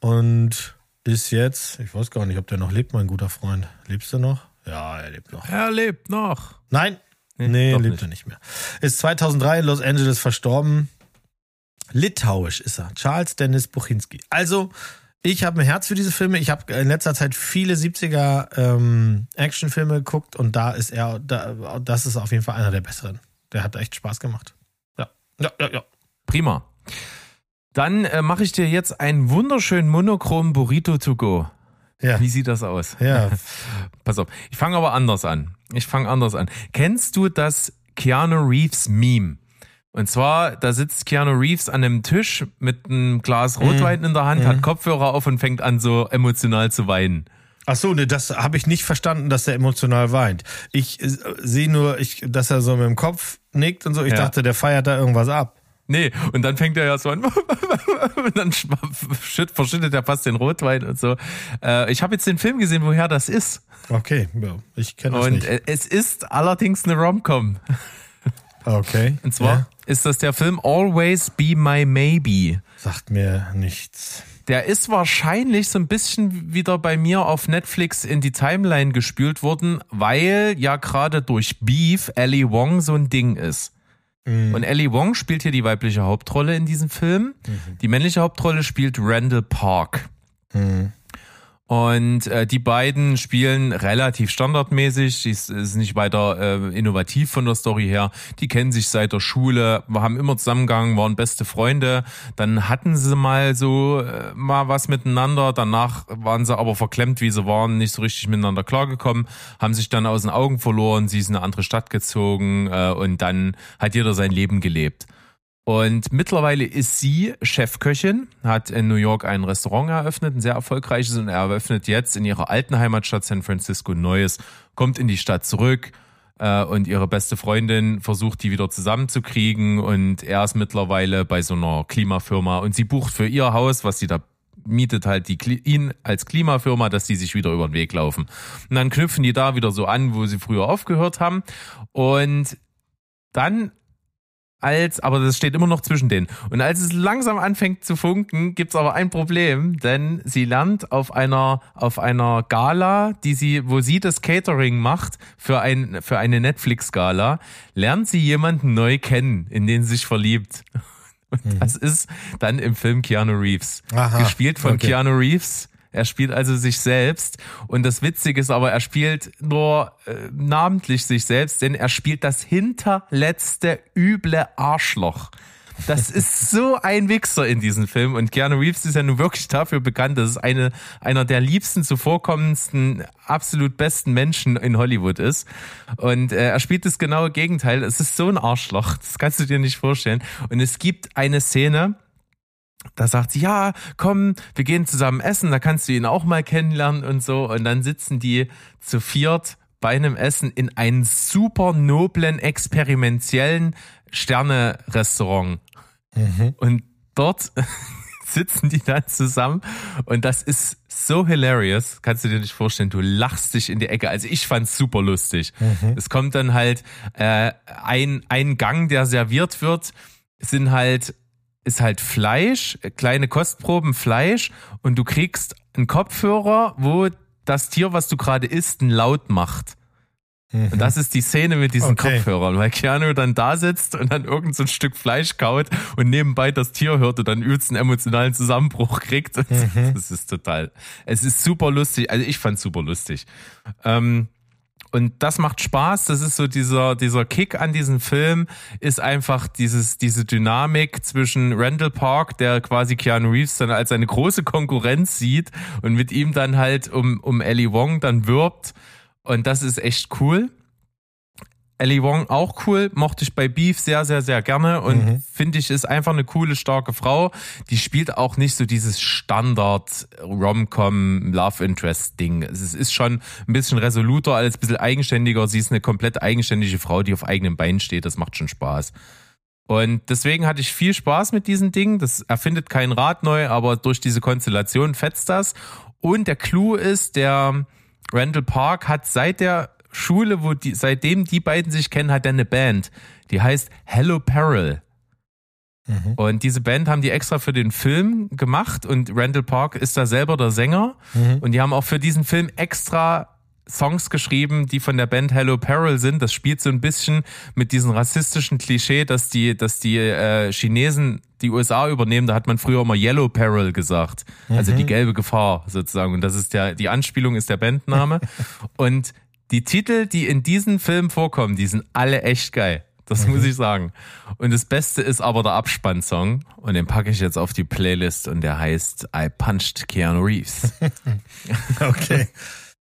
und ist jetzt, ich weiß gar nicht, ob der noch lebt, mein guter Freund. Lebst du noch? Ja, er lebt noch. Er lebt noch. Nein, nee, nee lebt nicht. er nicht mehr. Ist 2003 in Los Angeles verstorben. Litauisch ist er. Charles Dennis Buchinski. Also, ich habe ein Herz für diese Filme. Ich habe in letzter Zeit viele 70er ähm, Actionfilme geguckt und da ist er, da, das ist auf jeden Fall einer der besseren. Der hat echt Spaß gemacht. Ja, ja, ja, ja. Prima. Dann äh, mache ich dir jetzt einen wunderschönen monochromen Burrito to go. Ja. Wie sieht das aus? Ja. Pass auf. Ich fange aber anders an. Ich fange anders an. Kennst du das Keanu Reeves Meme? Und zwar, da sitzt Keanu Reeves an einem Tisch mit einem Glas Rotwein mhm. in der Hand, mhm. hat Kopfhörer auf und fängt an, so emotional zu weinen. Ach so, ne, das habe ich nicht verstanden, dass er emotional weint. Ich äh, sehe nur, ich, dass er so mit dem Kopf nickt und so. Ich ja. dachte, der feiert da irgendwas ab. Nee, und dann fängt er ja so an, und dann verschüttet er fast den Rotwein und so. Äh, ich habe jetzt den Film gesehen, woher das ist. Okay, ja, ich kenne das und nicht. Und es ist allerdings eine Romcom. Okay. Und zwar ja. Ist das der Film Always Be My Maybe. Sagt mir nichts. Der ist wahrscheinlich so ein bisschen wieder bei mir auf Netflix in die Timeline gespült worden, weil ja gerade durch Beef Ellie Wong so ein Ding ist. Mhm. Und Ellie Wong spielt hier die weibliche Hauptrolle in diesem Film. Mhm. Die männliche Hauptrolle spielt Randall Park. Mhm. Und äh, die beiden spielen relativ standardmäßig, die ist, ist nicht weiter äh, innovativ von der Story her. Die kennen sich seit der Schule, haben immer zusammengegangen, waren beste Freunde. Dann hatten sie mal so äh, mal was miteinander. Danach waren sie aber verklemmt, wie sie waren, nicht so richtig miteinander klargekommen, haben sich dann aus den Augen verloren. Sie ist in eine andere Stadt gezogen äh, und dann hat jeder sein Leben gelebt. Und mittlerweile ist sie Chefköchin, hat in New York ein Restaurant eröffnet, ein sehr erfolgreiches, und er eröffnet jetzt in ihrer alten Heimatstadt San Francisco ein neues, kommt in die Stadt zurück äh, und ihre beste Freundin versucht, die wieder zusammenzukriegen. Und er ist mittlerweile bei so einer Klimafirma und sie bucht für ihr Haus, was sie da mietet halt die, ihn als Klimafirma, dass die sich wieder über den Weg laufen. Und dann knüpfen die da wieder so an, wo sie früher aufgehört haben. Und dann als, aber das steht immer noch zwischen denen. Und als es langsam anfängt zu funken, gibt's aber ein Problem, denn sie lernt auf einer, auf einer Gala, die sie, wo sie das Catering macht für ein, für eine Netflix-Gala, lernt sie jemanden neu kennen, in den sie sich verliebt. Und mhm. das ist dann im Film Keanu Reeves. Aha, gespielt von okay. Keanu Reeves, Er spielt also sich selbst. Und das Witzige ist aber, er spielt nur äh, namentlich sich selbst, denn er spielt das hinterletzte üble Arschloch. Das ist so ein Wichser in diesem Film und Keanu Reeves ist ja nun wirklich dafür bekannt, dass es eine, einer der liebsten, zuvorkommendsten, absolut besten Menschen in Hollywood ist. Und äh, er spielt das genaue Gegenteil. Es ist so ein Arschloch, das kannst du dir nicht vorstellen. Und es gibt eine Szene, da sagt sie, ja, komm, wir gehen zusammen essen, da kannst du ihn auch mal kennenlernen und so. Und dann sitzen die zu viert bei einem Essen in einem super noblen, experimentellen Sterne-Restaurant. Mhm. Und dort sitzen die dann zusammen und das ist so hilarious, kannst du dir nicht vorstellen, du lachst dich in die Ecke. Also ich fand's super lustig. Mhm. Es kommt dann halt äh, ein, ein Gang, der serviert wird, sind halt ist halt Fleisch, kleine Kostproben Fleisch und du kriegst einen Kopfhörer, wo das Tier, was du gerade isst, einen Laut macht. Mhm. Und das ist die Szene mit diesen okay. Kopfhörern, weil Keanu dann da sitzt und dann irgend so ein Stück Fleisch kaut und nebenbei das Tier hört und dann übelst einen emotionalen Zusammenbruch kriegt. Mhm. Das ist total, es ist super lustig. Also ich fand's super lustig. Ähm, und das macht Spaß. Das ist so dieser, dieser Kick an diesem Film ist einfach dieses, diese Dynamik zwischen Randall Park, der quasi Keanu Reeves dann als eine große Konkurrenz sieht und mit ihm dann halt um, um Ellie Wong dann wirbt und das ist echt cool. Ellie Wong auch cool, mochte ich bei Beef sehr, sehr, sehr gerne und mhm. finde ich ist einfach eine coole, starke Frau. Die spielt auch nicht so dieses Standard Rom-Com Love Interest Ding. Es ist schon ein bisschen resoluter, alles ein bisschen eigenständiger. Sie ist eine komplett eigenständige Frau, die auf eigenen Beinen steht. Das macht schon Spaß. Und deswegen hatte ich viel Spaß mit diesen Dingen. Das erfindet kein Rad neu, aber durch diese Konstellation fetzt das. Und der Clou ist, der, Randall Park hat seit der Schule, wo die, seitdem die beiden sich kennen, hat er eine Band. Die heißt Hello Peril. Mhm. Und diese Band haben die extra für den Film gemacht und Randall Park ist da selber der Sänger. Mhm. Und die haben auch für diesen Film extra Songs geschrieben, die von der Band Hello Peril sind. Das spielt so ein bisschen mit diesem rassistischen Klischee, dass die, dass die äh, Chinesen die USA übernehmen. Da hat man früher immer Yellow Peril gesagt, also die mhm. gelbe Gefahr sozusagen. Und das ist der, die Anspielung ist der Bandname. Und die Titel, die in diesem Film vorkommen, die sind alle echt geil. Das mhm. muss ich sagen. Und das Beste ist aber der Abspannsong. Und den packe ich jetzt auf die Playlist und der heißt I Punched Keanu Reeves. okay.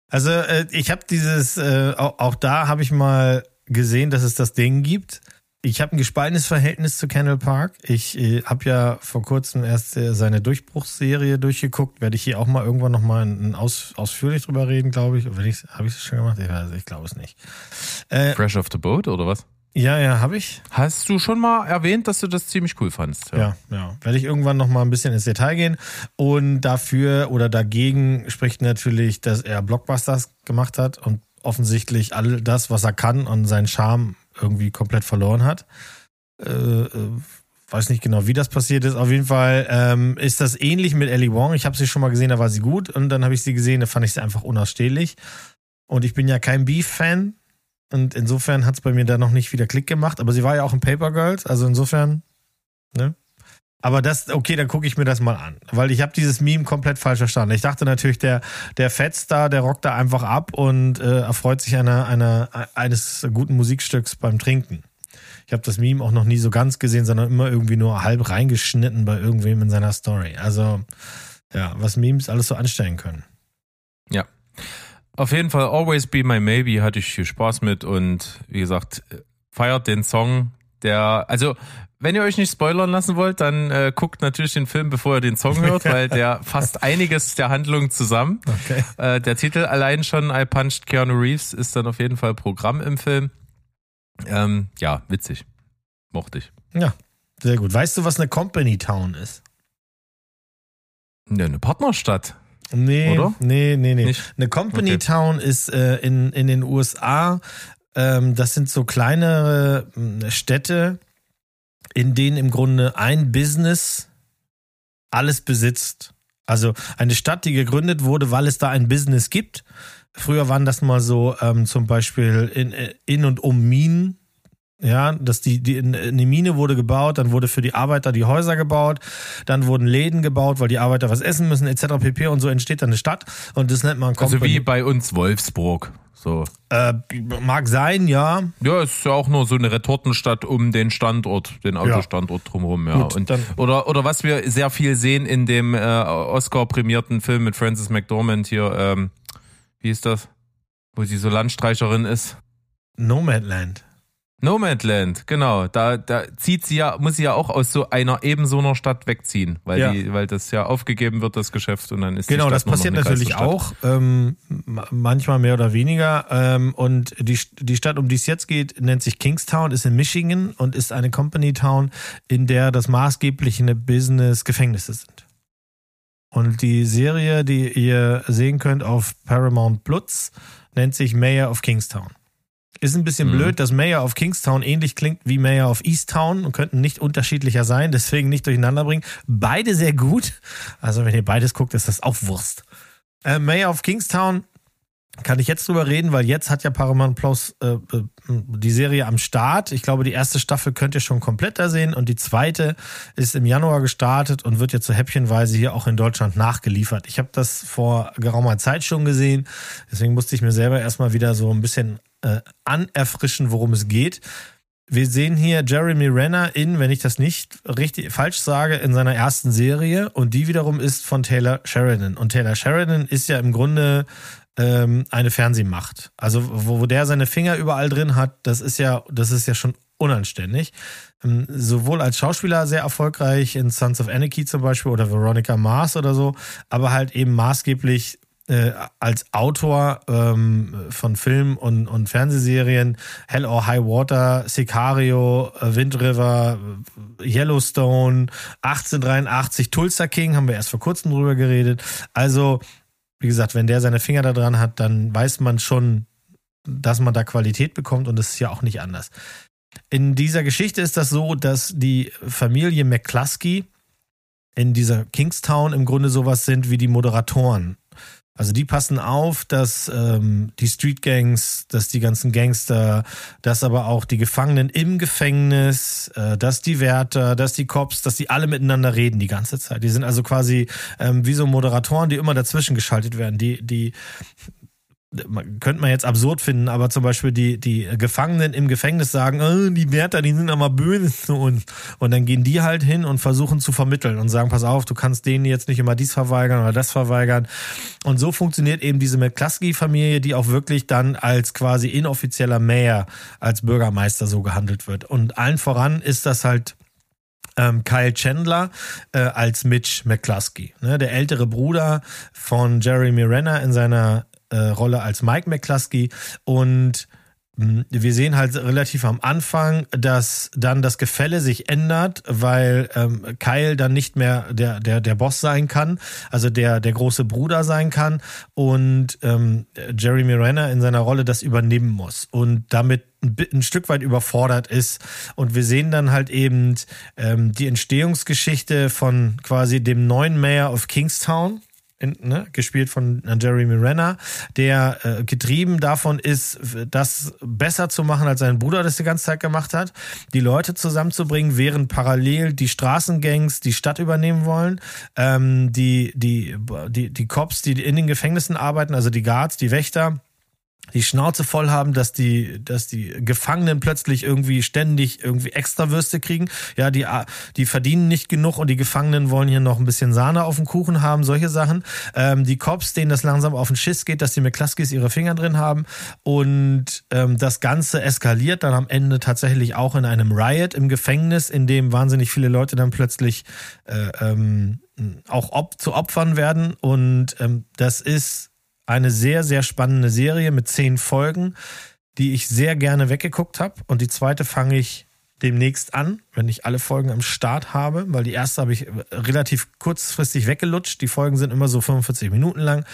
Also äh, ich habe dieses, äh, auch, auch da habe ich mal gesehen, dass es das Ding gibt. Ich habe ein gespaltenes Verhältnis zu Kendall Park. Ich äh, habe ja vor kurzem erst äh, seine Durchbruchsserie durchgeguckt. Werde ich hier auch mal irgendwann nochmal aus, ausführlich drüber reden, glaube ich. Habe ich es schon gemacht? Ich, weiß, ich glaube es nicht. Äh, Fresh off the Boat oder was? Ja, ja, habe ich. Hast du schon mal erwähnt, dass du das ziemlich cool fandst? Ja, ja. ja. Werde ich irgendwann noch mal ein bisschen ins Detail gehen. Und dafür oder dagegen spricht natürlich, dass er Blockbusters gemacht hat und offensichtlich all das, was er kann und seinen Charme irgendwie komplett verloren hat. Äh, äh, weiß nicht genau, wie das passiert ist. Auf jeden Fall ähm, ist das ähnlich mit Ellie Wong. Ich habe sie schon mal gesehen, da war sie gut. Und dann habe ich sie gesehen, da fand ich sie einfach unausstehlich. Und ich bin ja kein Beef-Fan und insofern hat es bei mir da noch nicht wieder Klick gemacht. Aber sie war ja auch in Paper Girls, also insofern, ne? Aber das, okay, dann gucke ich mir das mal an. Weil ich habe dieses Meme komplett falsch verstanden. Ich dachte natürlich, der, der Fettstar, der rockt da einfach ab und äh, erfreut sich einer, einer, eines guten Musikstücks beim Trinken. Ich habe das Meme auch noch nie so ganz gesehen, sondern immer irgendwie nur halb reingeschnitten bei irgendwem in seiner Story. Also, ja, was Memes alles so anstellen können. Ja. Auf jeden Fall Always Be My Maybe hatte ich viel Spaß mit und wie gesagt, feiert den Song, der, also wenn ihr euch nicht spoilern lassen wollt, dann äh, guckt natürlich den Film, bevor ihr den Song hört, weil der fasst einiges der Handlung zusammen. Okay. Äh, der Titel allein schon I Punched Keanu Reeves ist dann auf jeden Fall Programm im Film. Ähm, ja, witzig. Mochte ich. Ja, sehr gut. Weißt du, was eine Company Town ist? Ja, eine Partnerstadt. Nee, Oder? nee, nee, nee. Nicht? Eine Company okay. Town ist äh, in, in den USA, ähm, das sind so kleinere äh, Städte, in denen im Grunde ein Business alles besitzt. Also eine Stadt, die gegründet wurde, weil es da ein Business gibt. Früher waren das mal so ähm, zum Beispiel in, in und um Minen Ja, dass die, die eine Mine wurde gebaut, dann wurde für die Arbeiter die Häuser gebaut, dann wurden Läden gebaut, weil die Arbeiter was essen müssen, etc. pp. Und so entsteht dann eine Stadt und das nennt man Company. Also wie bei uns Wolfsburg. So. Äh, mag sein, ja. Ja, ist ja auch nur so eine Retortenstadt um den Standort, den Autostandort drumherum, ja. Gut, und, oder, oder was wir sehr viel sehen in dem äh, Oscar-prämierten Film mit Frances McDormand hier, ähm, wie ist das? Wo sie so Landstreicherin ist. Nomadland. Nomadland, genau. Da, da zieht sie ja, muss sie ja auch aus so einer eben so einer Stadt wegziehen, weil ja. die, weil das ja aufgegeben wird, das Geschäft, und dann ist Genau, das passiert natürlich auch, ähm, manchmal mehr oder weniger. Ähm, und die, die Stadt, um die es jetzt geht, nennt sich Kingstown, ist in Michigan und ist eine Company Town, in der das maßgebliche Business Gefängnisse sind. Und die Serie, die ihr sehen könnt auf Paramount Plus, nennt sich Mayor of Kingstown. Ist ein bisschen mhm. blöd, dass Mayor of Kingstown ähnlich klingt wie Mayor of Easttown und könnten nicht unterschiedlicher sein, deswegen nicht durcheinander bringen. Beide sehr gut. Also wenn ihr beides guckt, ist das auch Wurst. Äh, Mayor of Kingstown kann ich jetzt drüber reden, weil jetzt hat ja Paramount Plus äh, äh, die Serie am Start. Ich glaube, die erste Staffel könnt ihr schon komplett da sehen und die zweite ist im Januar gestartet und wird jetzt so häppchenweise hier auch in Deutschland nachgeliefert. Ich habe das vor geraumer Zeit schon gesehen, deswegen musste ich mir selber erstmal wieder so ein bisschen äh, anerfrischen, worum es geht. Wir sehen hier Jeremy Renner in, wenn ich das nicht richtig falsch sage, in seiner ersten Serie und die wiederum ist von Taylor Sheridan. Und Taylor Sheridan ist ja im Grunde ähm, eine Fernsehmacht. Also wo, wo der seine Finger überall drin hat, das ist ja, das ist ja schon unanständig. Ähm, sowohl als Schauspieler sehr erfolgreich in Sons of Anarchy zum Beispiel oder Veronica Mars oder so, aber halt eben maßgeblich äh, als Autor ähm, von Film- und, und Fernsehserien Hell or High Water, Sicario, äh, Wind River, Yellowstone, 1883, Tulsa King, haben wir erst vor kurzem drüber geredet. Also wie gesagt, wenn der seine Finger da dran hat, dann weiß man schon, dass man da Qualität bekommt und das ist ja auch nicht anders. In dieser Geschichte ist das so, dass die Familie McCluskey in dieser Kingstown im Grunde sowas sind wie die Moderatoren also die passen auf, dass ähm, die Street Gangs, dass die ganzen Gangster, dass aber auch die Gefangenen im Gefängnis, äh, dass die Wärter, dass die Cops, dass die alle miteinander reden die ganze Zeit. Die sind also quasi ähm, wie so Moderatoren, die immer dazwischen geschaltet werden. Die, die könnte man jetzt absurd finden, aber zum Beispiel die, die Gefangenen im Gefängnis sagen, oh, die Wärter, die sind aber böse zu uns. Und dann gehen die halt hin und versuchen zu vermitteln und sagen, pass auf, du kannst denen jetzt nicht immer dies verweigern oder das verweigern. Und so funktioniert eben diese McCluskey-Familie, die auch wirklich dann als quasi inoffizieller Mayor, als Bürgermeister so gehandelt wird. Und allen voran ist das halt ähm, Kyle Chandler äh, als Mitch McCluskey, ne, der ältere Bruder von Jeremy Renner in seiner äh, Rolle als Mike McCluskey und hm, wir sehen halt relativ am Anfang, dass dann das Gefälle sich ändert, weil ähm, Kyle dann nicht mehr der, der, der Boss sein kann, also der, der große Bruder sein kann und ähm, Jeremy Renner in seiner Rolle das übernehmen muss und damit ein, ein Stück weit überfordert ist. Und wir sehen dann halt eben ähm, die Entstehungsgeschichte von quasi dem neuen Mayor of Kingstown in, ne, gespielt von Jeremy Renner, der äh, getrieben davon ist, das besser zu machen, als sein Bruder das die ganze Zeit gemacht hat, die Leute zusammenzubringen, während parallel die Straßengangs die Stadt übernehmen wollen, ähm, die, die, die, die Cops, die in den Gefängnissen arbeiten, also die Guards, die Wächter, die Schnauze voll haben, dass die, dass die Gefangenen plötzlich irgendwie ständig irgendwie extra Würste kriegen. Ja, die, die verdienen nicht genug und die Gefangenen wollen hier noch ein bisschen Sahne auf dem Kuchen haben, solche Sachen. Ähm, die Cops, denen das langsam auf den Schiss geht, dass die McCluskys ihre Finger drin haben und ähm, das Ganze eskaliert dann am Ende tatsächlich auch in einem Riot im Gefängnis, in dem wahnsinnig viele Leute dann plötzlich äh, ähm, auch op zu Opfern werden und ähm, das ist eine sehr, sehr spannende Serie mit zehn Folgen, die ich sehr gerne weggeguckt habe. Und die zweite fange ich demnächst an, wenn ich alle Folgen am Start habe, weil die erste habe ich relativ kurzfristig weggelutscht. Die Folgen sind immer so 45 Minuten lang.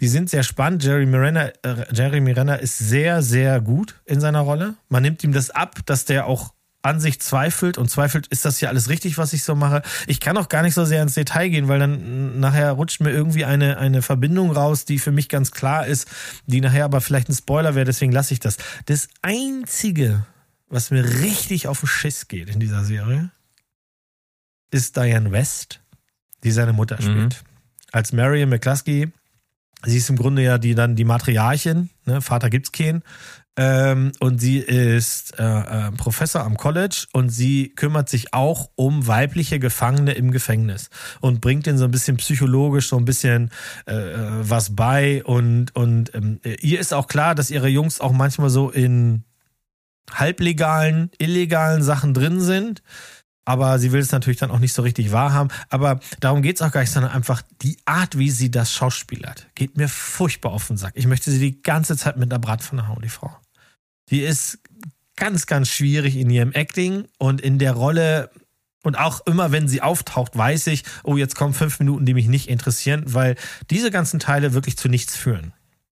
Die sind sehr spannend. Jeremy Renner, äh, Jeremy Renner ist sehr, sehr gut in seiner Rolle. Man nimmt ihm das ab, dass der auch an sich zweifelt und zweifelt, ist das hier alles richtig, was ich so mache. Ich kann auch gar nicht so sehr ins Detail gehen, weil dann nachher rutscht mir irgendwie eine, eine Verbindung raus, die für mich ganz klar ist, die nachher aber vielleicht ein Spoiler wäre, deswegen lasse ich das. Das Einzige, was mir richtig auf den Schiss geht in dieser Serie, ist Diane West, die seine Mutter mhm. spielt. Mhm. Als Marion McCluskey, sie ist im Grunde ja die dann die Matriarchin, ne? Vater gibt's keinen. Ähm, und sie ist äh, äh, Professor am College und sie kümmert sich auch um weibliche Gefangene im Gefängnis und bringt ihnen so ein bisschen psychologisch so ein bisschen äh, äh was bei und und ähm, ihr ist auch klar, dass ihre Jungs auch manchmal so in halblegalen, illegalen Sachen drin sind. Aber sie will es natürlich dann auch nicht so richtig wahrhaben. Aber darum geht es auch gar nicht, sondern einfach die Art, wie sie das schauspielert, geht mir furchtbar auf den Sack. Ich möchte sie die ganze Zeit mit einer Bratpfanne hauen, die Frau. Die ist ganz, ganz schwierig in ihrem Acting und in der Rolle. Und auch immer, wenn sie auftaucht, weiß ich, oh, jetzt kommen fünf Minuten, die mich nicht interessieren, weil diese ganzen Teile wirklich zu nichts führen.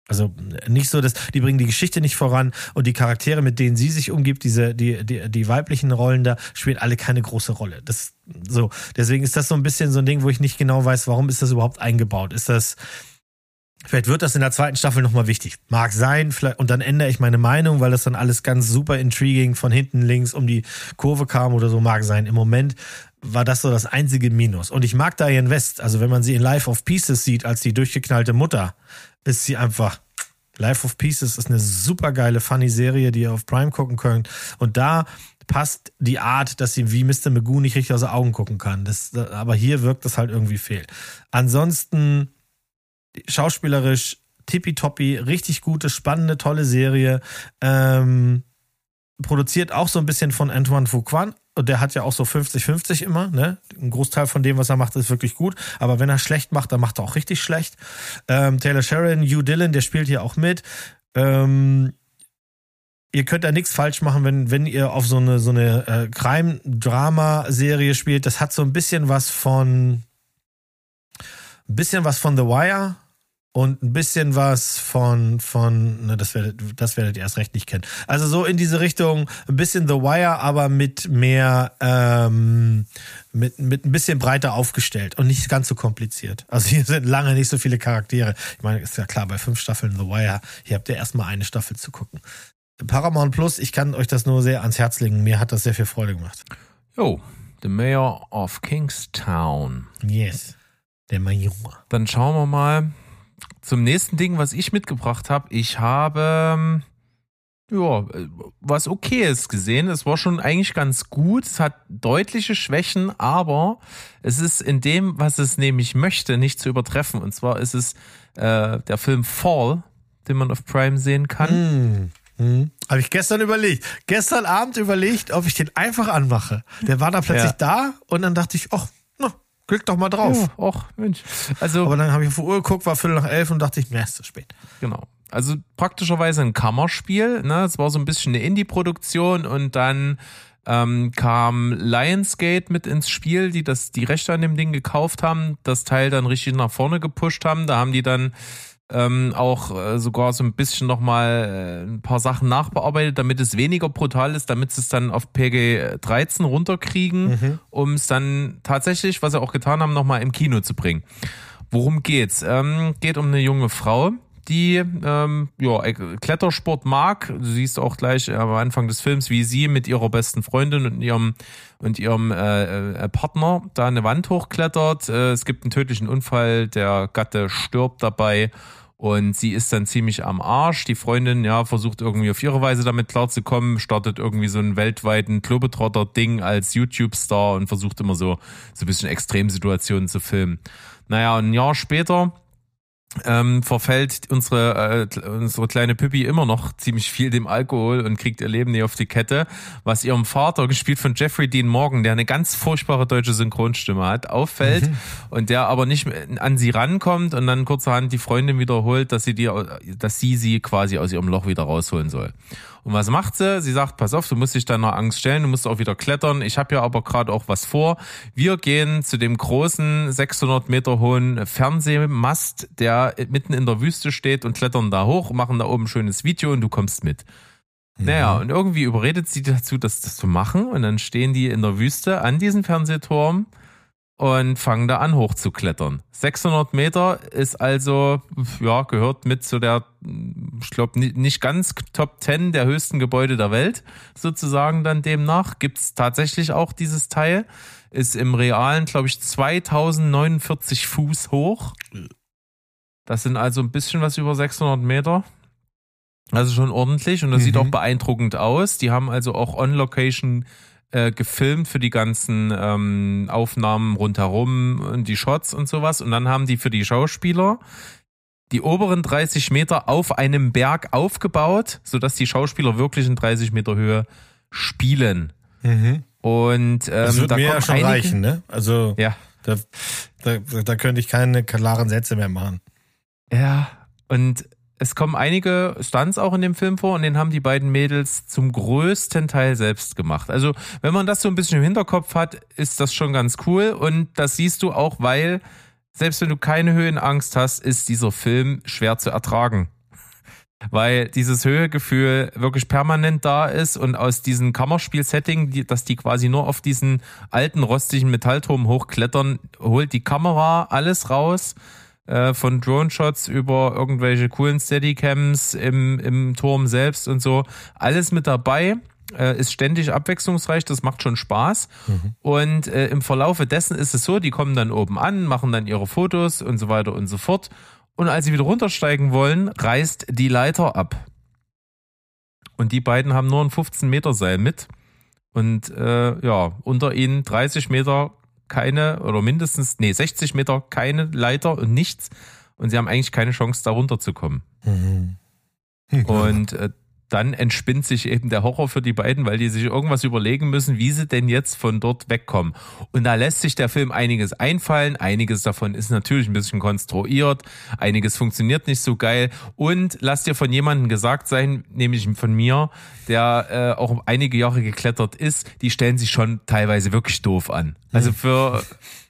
Also nicht so, dass die bringen die Geschichte nicht voran und die Charaktere, mit denen sie sich umgibt, diese die die die weiblichen Rollen da spielen alle keine große Rolle. Das so deswegen ist das so ein bisschen so ein Ding, wo ich nicht genau weiß, warum ist das überhaupt eingebaut? Ist das Vielleicht wird das in der zweiten Staffel nochmal wichtig. Mag sein, vielleicht, und dann ändere ich meine Meinung, weil das dann alles ganz super intriguing von hinten links um die Kurve kam oder so, mag sein. Im Moment war das so das einzige Minus. Und ich mag Diane West, also wenn man sie in Life of Pieces sieht, als die durchgeknallte Mutter, ist sie einfach. Life of Pieces ist eine super geile, funny Serie, die ihr auf Prime gucken könnt. Und da passt die Art, dass sie wie Mr. Magoo nicht richtig aus den Augen gucken kann. Das, aber hier wirkt das halt irgendwie fehl. Ansonsten schauspielerisch tippitoppi, richtig gute, spannende, tolle Serie. Ähm, produziert auch so ein bisschen von Antoine Fouquin, und der hat ja auch so 50-50 immer, ne? Ein Großteil von dem, was er macht, ist wirklich gut. Aber wenn er schlecht macht, dann macht er auch richtig schlecht. Ähm, Taylor Sharon, Hugh Dillon, der spielt hier auch mit. Ähm, ihr könnt da nichts falsch machen, wenn, wenn ihr auf so eine, so eine äh, Crime-Drama-Serie spielt. Das hat so ein bisschen was von, ein bisschen was von The Wire und ein bisschen was von, von, ne, das werdet, das werdet ihr erst recht nicht kennen. Also so in diese Richtung, ein bisschen The Wire, aber mit mehr, ähm, mit, mit ein bisschen breiter aufgestellt und nicht ganz so kompliziert. Also hier sind lange nicht so viele Charaktere. Ich meine, ist ja klar, bei fünf Staffeln The Wire, hier habt ihr erstmal eine Staffel zu gucken. Paramount Plus, ich kann euch das nur sehr ans Herz legen. Mir hat das sehr viel Freude gemacht. Jo, The Mayor of Kingstown. Yes, der Major. Dann schauen wir mal, zum nächsten Ding, was ich mitgebracht habe. Ich habe ähm, ja, was okayes gesehen. Es war schon eigentlich ganz gut. Es hat deutliche Schwächen, aber es ist in dem, was es nämlich möchte, nicht zu übertreffen. Und zwar ist es äh, der Film Fall, den man auf Prime sehen kann. Mm. Hm. Habe ich gestern überlegt. Gestern Abend überlegt, ob ich den einfach anmache. Der war da plötzlich ja. da und dann dachte ich, ach, Klick doch mal drauf. Ja, och, Mensch. Also, Aber dann habe ich auf die Uhr geguckt, war Viertel nach elf und dachte ich, mir ist zu spät. Genau. Also praktischerweise ein Kammerspiel. Ne? Es war so ein bisschen eine Indie-Produktion und dann ähm, kam Lionsgate mit ins Spiel, die das die Rechte an dem Ding gekauft haben, das Teil dann richtig nach vorne gepusht haben. Da haben die dann ähm, auch äh, sogar so ein bisschen nochmal äh, ein paar Sachen nachbearbeitet, damit es weniger brutal ist, damit sie es dann auf PG 13 runterkriegen, mhm. um es dann tatsächlich, was sie auch getan haben, nochmal im Kino zu bringen. Worum geht's? Ähm, geht um eine junge Frau, die ähm, ja, Klettersport mag. Du siehst auch gleich am Anfang des Films, wie sie mit ihrer besten Freundin und ihrem und ihrem äh, äh, Partner da eine Wand hochklettert. Äh, es gibt einen tödlichen Unfall, der Gatte stirbt dabei und sie ist dann ziemlich am Arsch. Die Freundin, ja, versucht irgendwie auf ihre Weise damit klarzukommen, startet irgendwie so einen weltweiten Globetrotter-Ding als YouTube-Star und versucht immer so, so ein bisschen Extremsituationen zu filmen. Naja, ein Jahr später ähm, verfällt unsere, äh, unsere kleine Pippi immer noch ziemlich viel dem Alkohol und kriegt ihr Leben nicht auf die Kette, was ihrem Vater, gespielt von Jeffrey Dean Morgan, der eine ganz furchtbare deutsche Synchronstimme hat, auffällt mhm. und der aber nicht an sie rankommt und dann kurzerhand die Freundin wiederholt, dass sie die, dass sie sie quasi aus ihrem Loch wieder rausholen soll. Und was macht sie? Sie sagt, pass auf, du musst dich deiner Angst stellen, du musst auch wieder klettern. Ich habe ja aber gerade auch was vor. Wir gehen zu dem großen 600 Meter hohen Fernsehmast, der mitten in der Wüste steht und klettern da hoch, machen da oben ein schönes Video und du kommst mit. Naja, und irgendwie überredet sie dazu, das, das zu machen. Und dann stehen die in der Wüste an diesem Fernsehturm und fangen da an hochzuklettern. 600 Meter ist also, ja, gehört mit zu der, ich glaube, nicht ganz Top 10 der höchsten Gebäude der Welt, sozusagen dann demnach. Gibt's tatsächlich auch dieses Teil. Ist im Realen, glaube ich, 2049 Fuß hoch. Das sind also ein bisschen was über 600 Meter. Also schon ordentlich und das mhm. sieht auch beeindruckend aus. Die haben also auch on-location äh, gefilmt für die ganzen ähm, Aufnahmen rundherum und die Shots und sowas. Und dann haben die für die Schauspieler die oberen 30 Meter auf einem Berg aufgebaut, sodass die Schauspieler wirklich in 30 Meter Höhe spielen. Mhm. Und ähm, das wird da mir ja schon einige, reichen, ne? Also ja. da, da, da könnte ich keine klaren Sätze mehr machen. Ja, und es kommen einige Stunts auch in dem Film vor und den haben die beiden Mädels zum größten Teil selbst gemacht. Also, wenn man das so ein bisschen im Hinterkopf hat, ist das schon ganz cool und das siehst du auch, weil selbst wenn du keine Höhenangst hast, ist dieser Film schwer zu ertragen. Weil dieses Höhegefühl wirklich permanent da ist und aus diesem Kammerspiel-Setting, dass die quasi nur auf diesen alten rostigen Metallturm hochklettern, holt die Kamera alles raus äh, von Drone-Shots über irgendwelche coolen Steadycams im, im Turm selbst und so. Alles mit dabei äh, ist ständig abwechslungsreich, das macht schon Spaß. Mhm. Und äh, im Verlaufe dessen ist es so, die kommen dann oben an, machen dann ihre Fotos und so weiter und so fort. Und als sie wieder runtersteigen wollen, reißt die Leiter ab. Und die beiden haben nur ein 15 Meter Seil mit. Und äh, ja, unter ihnen 30 Meter keine oder mindestens, nee, 60 Meter keine Leiter und nichts. Und sie haben eigentlich keine Chance, da runterzukommen. Mhm. Und äh, dann entspinnt sich eben der Horror für die beiden, weil die sich irgendwas überlegen müssen, wie sie denn jetzt von dort wegkommen. Und da lässt sich der Film einiges einfallen. Einiges davon ist natürlich ein bisschen konstruiert. Einiges funktioniert nicht so geil. Und lass dir von jemandem gesagt sein, nämlich von mir, der äh, auch einige Jahre geklettert ist, die stellen sich schon teilweise wirklich doof an. Also für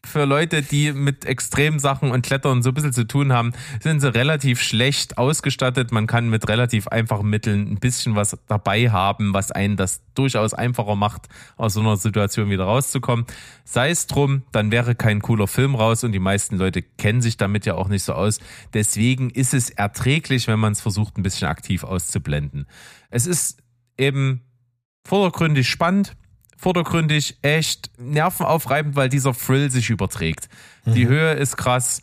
für Leute, die mit extremen Sachen und Klettern so ein bisschen zu tun haben, sind sie relativ schlecht ausgestattet. Man kann mit relativ einfachen Mitteln ein bisschen was dabei haben, was einen das durchaus einfacher macht, aus so einer Situation wieder rauszukommen. Sei es drum, dann wäre kein cooler Film raus und die meisten Leute kennen sich damit ja auch nicht so aus. Deswegen ist es erträglich, wenn man es versucht, ein bisschen aktiv auszublenden. Es ist eben vordergründig spannend vordergründig echt nervenaufreibend, weil dieser Thrill sich überträgt. Mhm. Die Höhe ist krass,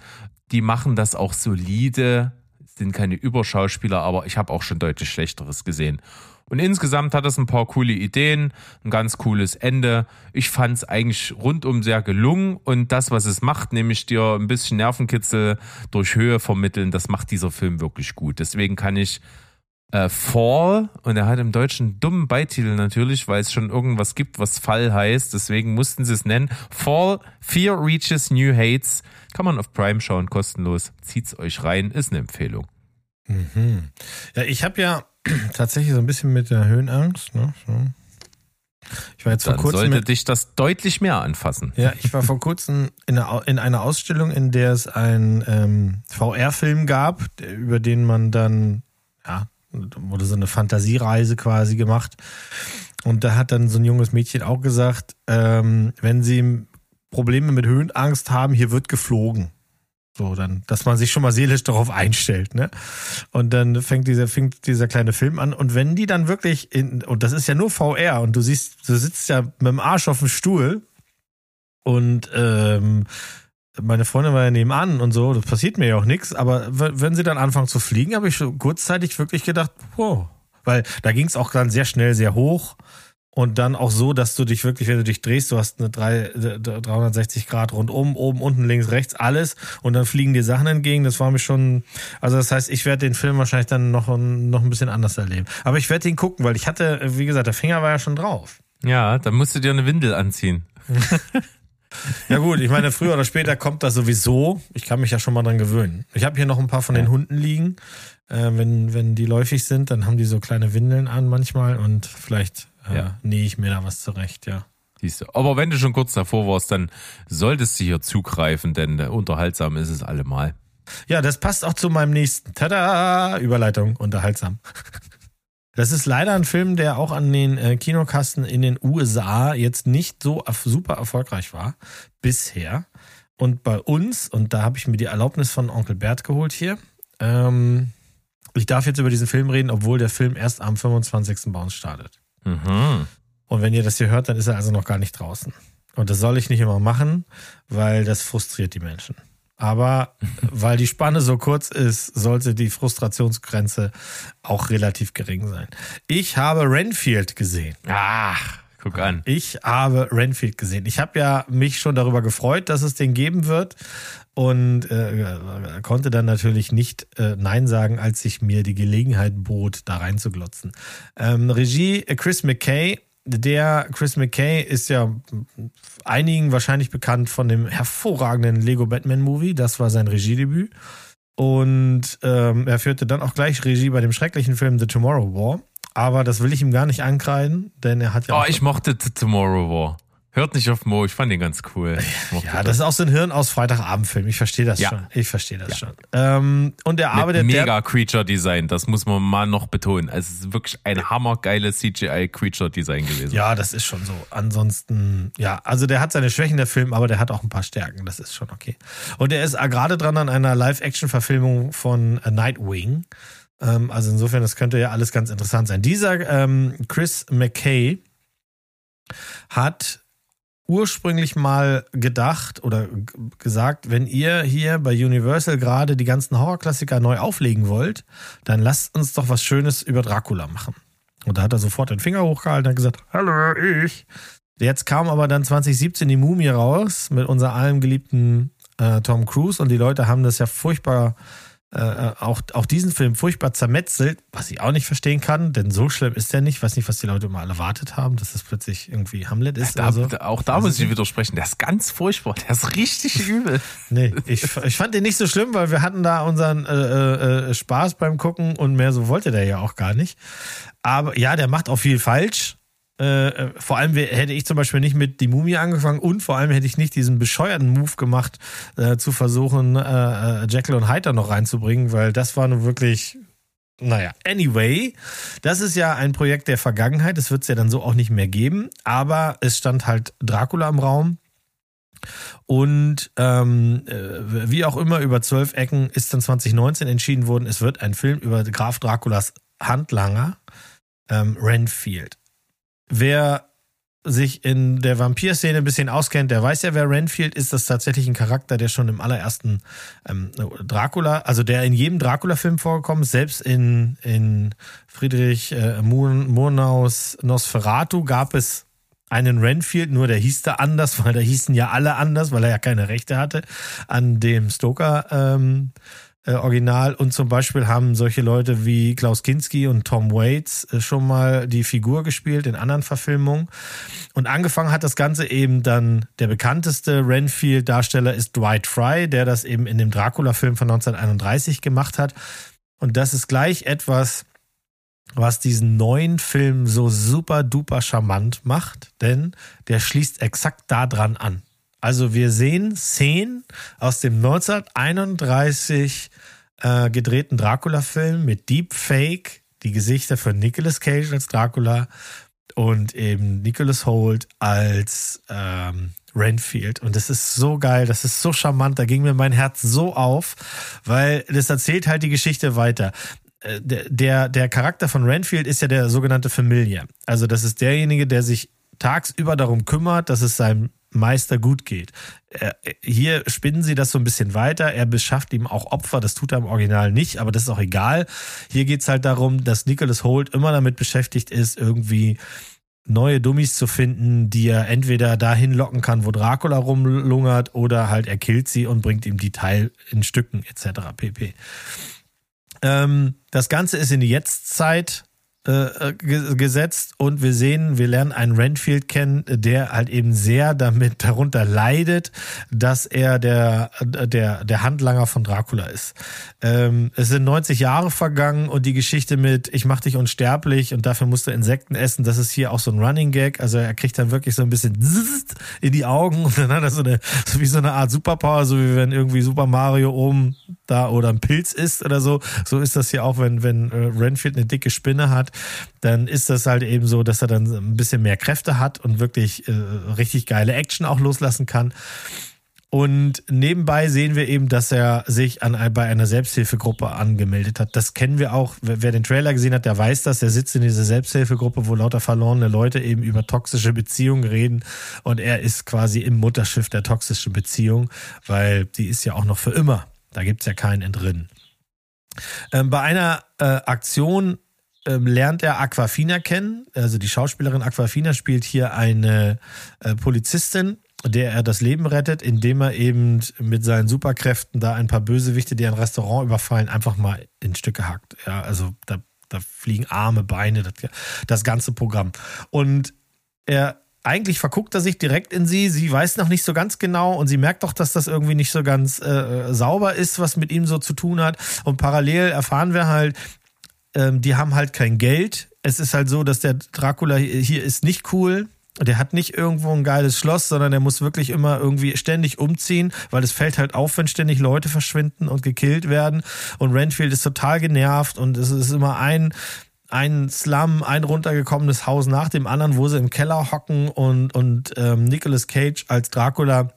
die machen das auch solide, sind keine Überschauspieler, aber ich habe auch schon deutlich Schlechteres gesehen. Und insgesamt hat es ein paar coole Ideen, ein ganz cooles Ende. Ich fand es eigentlich rundum sehr gelungen und das, was es macht, nämlich dir ein bisschen Nervenkitzel durch Höhe vermitteln, das macht dieser Film wirklich gut. Deswegen kann ich äh, Fall und er hat im Deutschen einen dummen Beititel natürlich, weil es schon irgendwas gibt, was Fall heißt. Deswegen mussten sie es nennen. Fall, Fear Reaches New Hates. Kann man auf Prime schauen, kostenlos. Zieht's euch rein, ist eine Empfehlung. Mhm. Ja, ich habe ja tatsächlich so ein bisschen mit der Höhenangst. Ne? So. Ich war jetzt Dann vor kurzem sollte mit, dich das deutlich mehr anfassen. Ja, ich war vor kurzem in einer, in einer Ausstellung, in der es einen ähm, VR-Film gab, über den man dann ja, wurde so eine Fantasiereise quasi gemacht. Und da hat dann so ein junges Mädchen auch gesagt, ähm, wenn sie Probleme mit Höhenangst haben, hier wird geflogen. So, dann, dass man sich schon mal seelisch darauf einstellt, ne? Und dann fängt dieser, fängt dieser kleine Film an. Und wenn die dann wirklich in, und das ist ja nur VR und du siehst, du sitzt ja mit dem Arsch auf dem Stuhl und ähm, meine Freundin war ja nebenan und so, das passiert mir ja auch nichts, aber wenn sie dann anfangen zu fliegen, habe ich schon kurzzeitig wirklich gedacht, wow. Weil da ging es auch dann sehr schnell sehr hoch und dann auch so, dass du dich wirklich, wenn du dich drehst, du hast eine 360 Grad rundum, oben, unten, links, rechts, alles und dann fliegen dir Sachen entgegen. Das war mir schon, also das heißt, ich werde den Film wahrscheinlich dann noch, noch ein bisschen anders erleben. Aber ich werde ihn gucken, weil ich hatte, wie gesagt, der Finger war ja schon drauf. Ja, dann musst du dir eine Windel anziehen. Ja gut, ich meine, früher oder später kommt das sowieso. Ich kann mich ja schon mal dran gewöhnen. Ich habe hier noch ein paar von den Hunden liegen. Äh, wenn, wenn die läufig sind, dann haben die so kleine Windeln an manchmal und vielleicht äh, ja. nähe ich mir da was zurecht, ja. Siehst du. Aber wenn du schon kurz davor warst, dann solltest du hier zugreifen, denn unterhaltsam ist es allemal. Ja, das passt auch zu meinem nächsten. Tada! Überleitung, unterhaltsam. Das ist leider ein Film, der auch an den äh, Kinokasten in den USA jetzt nicht so super erfolgreich war bisher. Und bei uns, und da habe ich mir die Erlaubnis von Onkel Bert geholt hier, ähm, ich darf jetzt über diesen Film reden, obwohl der Film erst am 25. bei uns startet. Mhm. Und wenn ihr das hier hört, dann ist er also noch gar nicht draußen. Und das soll ich nicht immer machen, weil das frustriert die Menschen. Aber weil die Spanne so kurz ist, sollte die Frustrationsgrenze auch relativ gering sein. Ich habe Renfield gesehen. Ach, guck an. Ich habe Renfield gesehen. Ich habe ja mich schon darüber gefreut, dass es den geben wird und äh, konnte dann natürlich nicht äh, Nein sagen, als sich mir die Gelegenheit bot, da reinzuglotzen. Ähm, Regie Chris McKay der Chris McKay ist ja einigen wahrscheinlich bekannt von dem hervorragenden Lego Batman Movie. Das war sein Regiedebüt. Und ähm, er führte dann auch gleich Regie bei dem schrecklichen Film The Tomorrow War. Aber das will ich ihm gar nicht ankreiden, denn er hat ja. Oh, ich mochte The Tomorrow War. Hört nicht auf Mo, ich fand den ganz cool. Ja, das, ist auch so ein Hirn aus Freitagabendfilm. Ich verstehe das ja. schon. Ich verstehe das ja. schon. Ähm, und er arbeitet. Mega Creature Design, das muss man mal noch betonen. Also es ist wirklich ein hammergeiles CGI Creature Design gewesen. Ja, das ist schon so. Ansonsten, ja, also der hat seine Schwächen, der Film, aber der hat auch ein paar Stärken. Das ist schon okay. Und er ist gerade dran an einer Live-Action-Verfilmung von Nightwing. Ähm, also insofern, das könnte ja alles ganz interessant sein. Dieser ähm, Chris McKay hat ursprünglich mal gedacht oder gesagt, wenn ihr hier bei Universal gerade die ganzen Horrorklassiker neu auflegen wollt, dann lasst uns doch was Schönes über Dracula machen. Und da hat er sofort den Finger hochgehalten und gesagt, hallo, ich. Jetzt kam aber dann 2017 die Mumie raus mit unser allem geliebten äh, Tom Cruise und die Leute haben das ja furchtbar äh, auch, auch diesen Film furchtbar zermetzelt, was ich auch nicht verstehen kann, denn so schlimm ist der nicht. Ich weiß nicht, was die Leute mal erwartet haben, dass es plötzlich irgendwie Hamlet ist. Ja, da, so. Auch da muss ich widersprechen. Der ist ganz furchtbar. Der ist richtig übel. Nee, ich, ich fand den nicht so schlimm, weil wir hatten da unseren äh, äh, äh, Spaß beim Gucken und mehr so wollte der ja auch gar nicht. Aber ja, der macht auch viel falsch. Äh, äh, vor allem hätte ich zum Beispiel nicht mit die Mumie angefangen und vor allem hätte ich nicht diesen bescheuerten Move gemacht, äh, zu versuchen, äh, äh Jekyll und Hyde noch reinzubringen, weil das war nur wirklich naja, anyway, das ist ja ein Projekt der Vergangenheit. Das wird es ja dann so auch nicht mehr geben. Aber es stand halt Dracula im Raum. Und ähm, wie auch immer, über zwölf Ecken ist dann 2019 entschieden worden, es wird ein Film über Graf Draculas Handlanger, ähm, Renfield. Wer sich in der Vampir-Szene ein bisschen auskennt, der weiß ja, wer Renfield ist. Das ist tatsächlich ein Charakter, der schon im allerersten ähm, Dracula, also der in jedem Dracula-Film vorgekommen ist, selbst in, in Friedrich äh, Murnaus Nosferatu gab es einen Renfield, nur der hieß da anders, weil da hießen ja alle anders, weil er ja keine Rechte hatte an dem Stoker. Ähm, äh, Original und zum Beispiel haben solche Leute wie Klaus Kinski und Tom Waits äh, schon mal die Figur gespielt in anderen Verfilmungen. Und angefangen hat das Ganze eben dann, der bekannteste Renfield-Darsteller ist Dwight Fry, der das eben in dem Dracula-Film von 1931 gemacht hat. Und das ist gleich etwas, was diesen neuen Film so super duper charmant macht, denn der schließt exakt da dran an. Also wir sehen Szenen aus dem 1931 äh, gedrehten Dracula-Film mit Deepfake, die Gesichter von Nicolas Cage als Dracula und eben Nicholas Holt als ähm, Renfield. Und das ist so geil, das ist so charmant, da ging mir mein Herz so auf, weil das erzählt halt die Geschichte weiter. Äh, der, der Charakter von Renfield ist ja der sogenannte Familiar. Also das ist derjenige, der sich tagsüber darum kümmert, dass es seinem Meister gut geht. Hier spinnen sie das so ein bisschen weiter. Er beschafft ihm auch Opfer. Das tut er im Original nicht, aber das ist auch egal. Hier geht es halt darum, dass Nicholas Holt immer damit beschäftigt ist, irgendwie neue Dummies zu finden, die er entweder dahin locken kann, wo Dracula rumlungert, oder halt er killt sie und bringt ihm die Teil in Stücken etc. pp. Ähm, das Ganze ist in die Jetztzeit äh, äh gesetzt und wir sehen, wir lernen einen Renfield kennen, der halt eben sehr damit darunter leidet, dass er der, der, der Handlanger von Dracula ist. Ähm, es sind 90 Jahre vergangen und die Geschichte mit ich mach dich unsterblich und dafür musst du Insekten essen, das ist hier auch so ein Running Gag. Also er kriegt dann wirklich so ein bisschen in die Augen und dann hat er so eine, so wie so eine Art Superpower, so wie wenn irgendwie Super Mario oben da oder ein Pilz ist oder so. So ist das hier auch, wenn, wenn äh, Renfield eine dicke Spinne hat. Dann ist das halt eben so, dass er dann ein bisschen mehr Kräfte hat und wirklich äh, richtig geile Action auch loslassen kann. Und nebenbei sehen wir eben, dass er sich an, bei einer Selbsthilfegruppe angemeldet hat. Das kennen wir auch. Wer den Trailer gesehen hat, der weiß das. Er sitzt in dieser Selbsthilfegruppe, wo lauter verlorene Leute eben über toxische Beziehungen reden. Und er ist quasi im Mutterschiff der toxischen Beziehung, weil die ist ja auch noch für immer. Da gibt's ja keinen Entrinnen. Ähm, bei einer äh, Aktion ähm, lernt er Aquafina kennen. Also die Schauspielerin Aquafina spielt hier eine äh, Polizistin, der er das Leben rettet, indem er eben mit seinen Superkräften da ein paar Bösewichte, die ein Restaurant überfallen, einfach mal in Stücke hackt. Ja, also da, da fliegen Arme, Beine, das, das ganze Programm. Und er eigentlich verguckt er sich direkt in sie. Sie weiß noch nicht so ganz genau und sie merkt doch, dass das irgendwie nicht so ganz äh, sauber ist, was mit ihm so zu tun hat. Und parallel erfahren wir halt, ähm, die haben halt kein Geld. Es ist halt so, dass der Dracula hier ist nicht cool. Der hat nicht irgendwo ein geiles Schloss, sondern der muss wirklich immer irgendwie ständig umziehen, weil es fällt halt auf, wenn ständig Leute verschwinden und gekillt werden. Und Renfield ist total genervt und es ist immer ein, ein Slum, ein runtergekommenes Haus nach dem anderen, wo sie im Keller hocken und, und ähm, Nicolas Cage als Dracula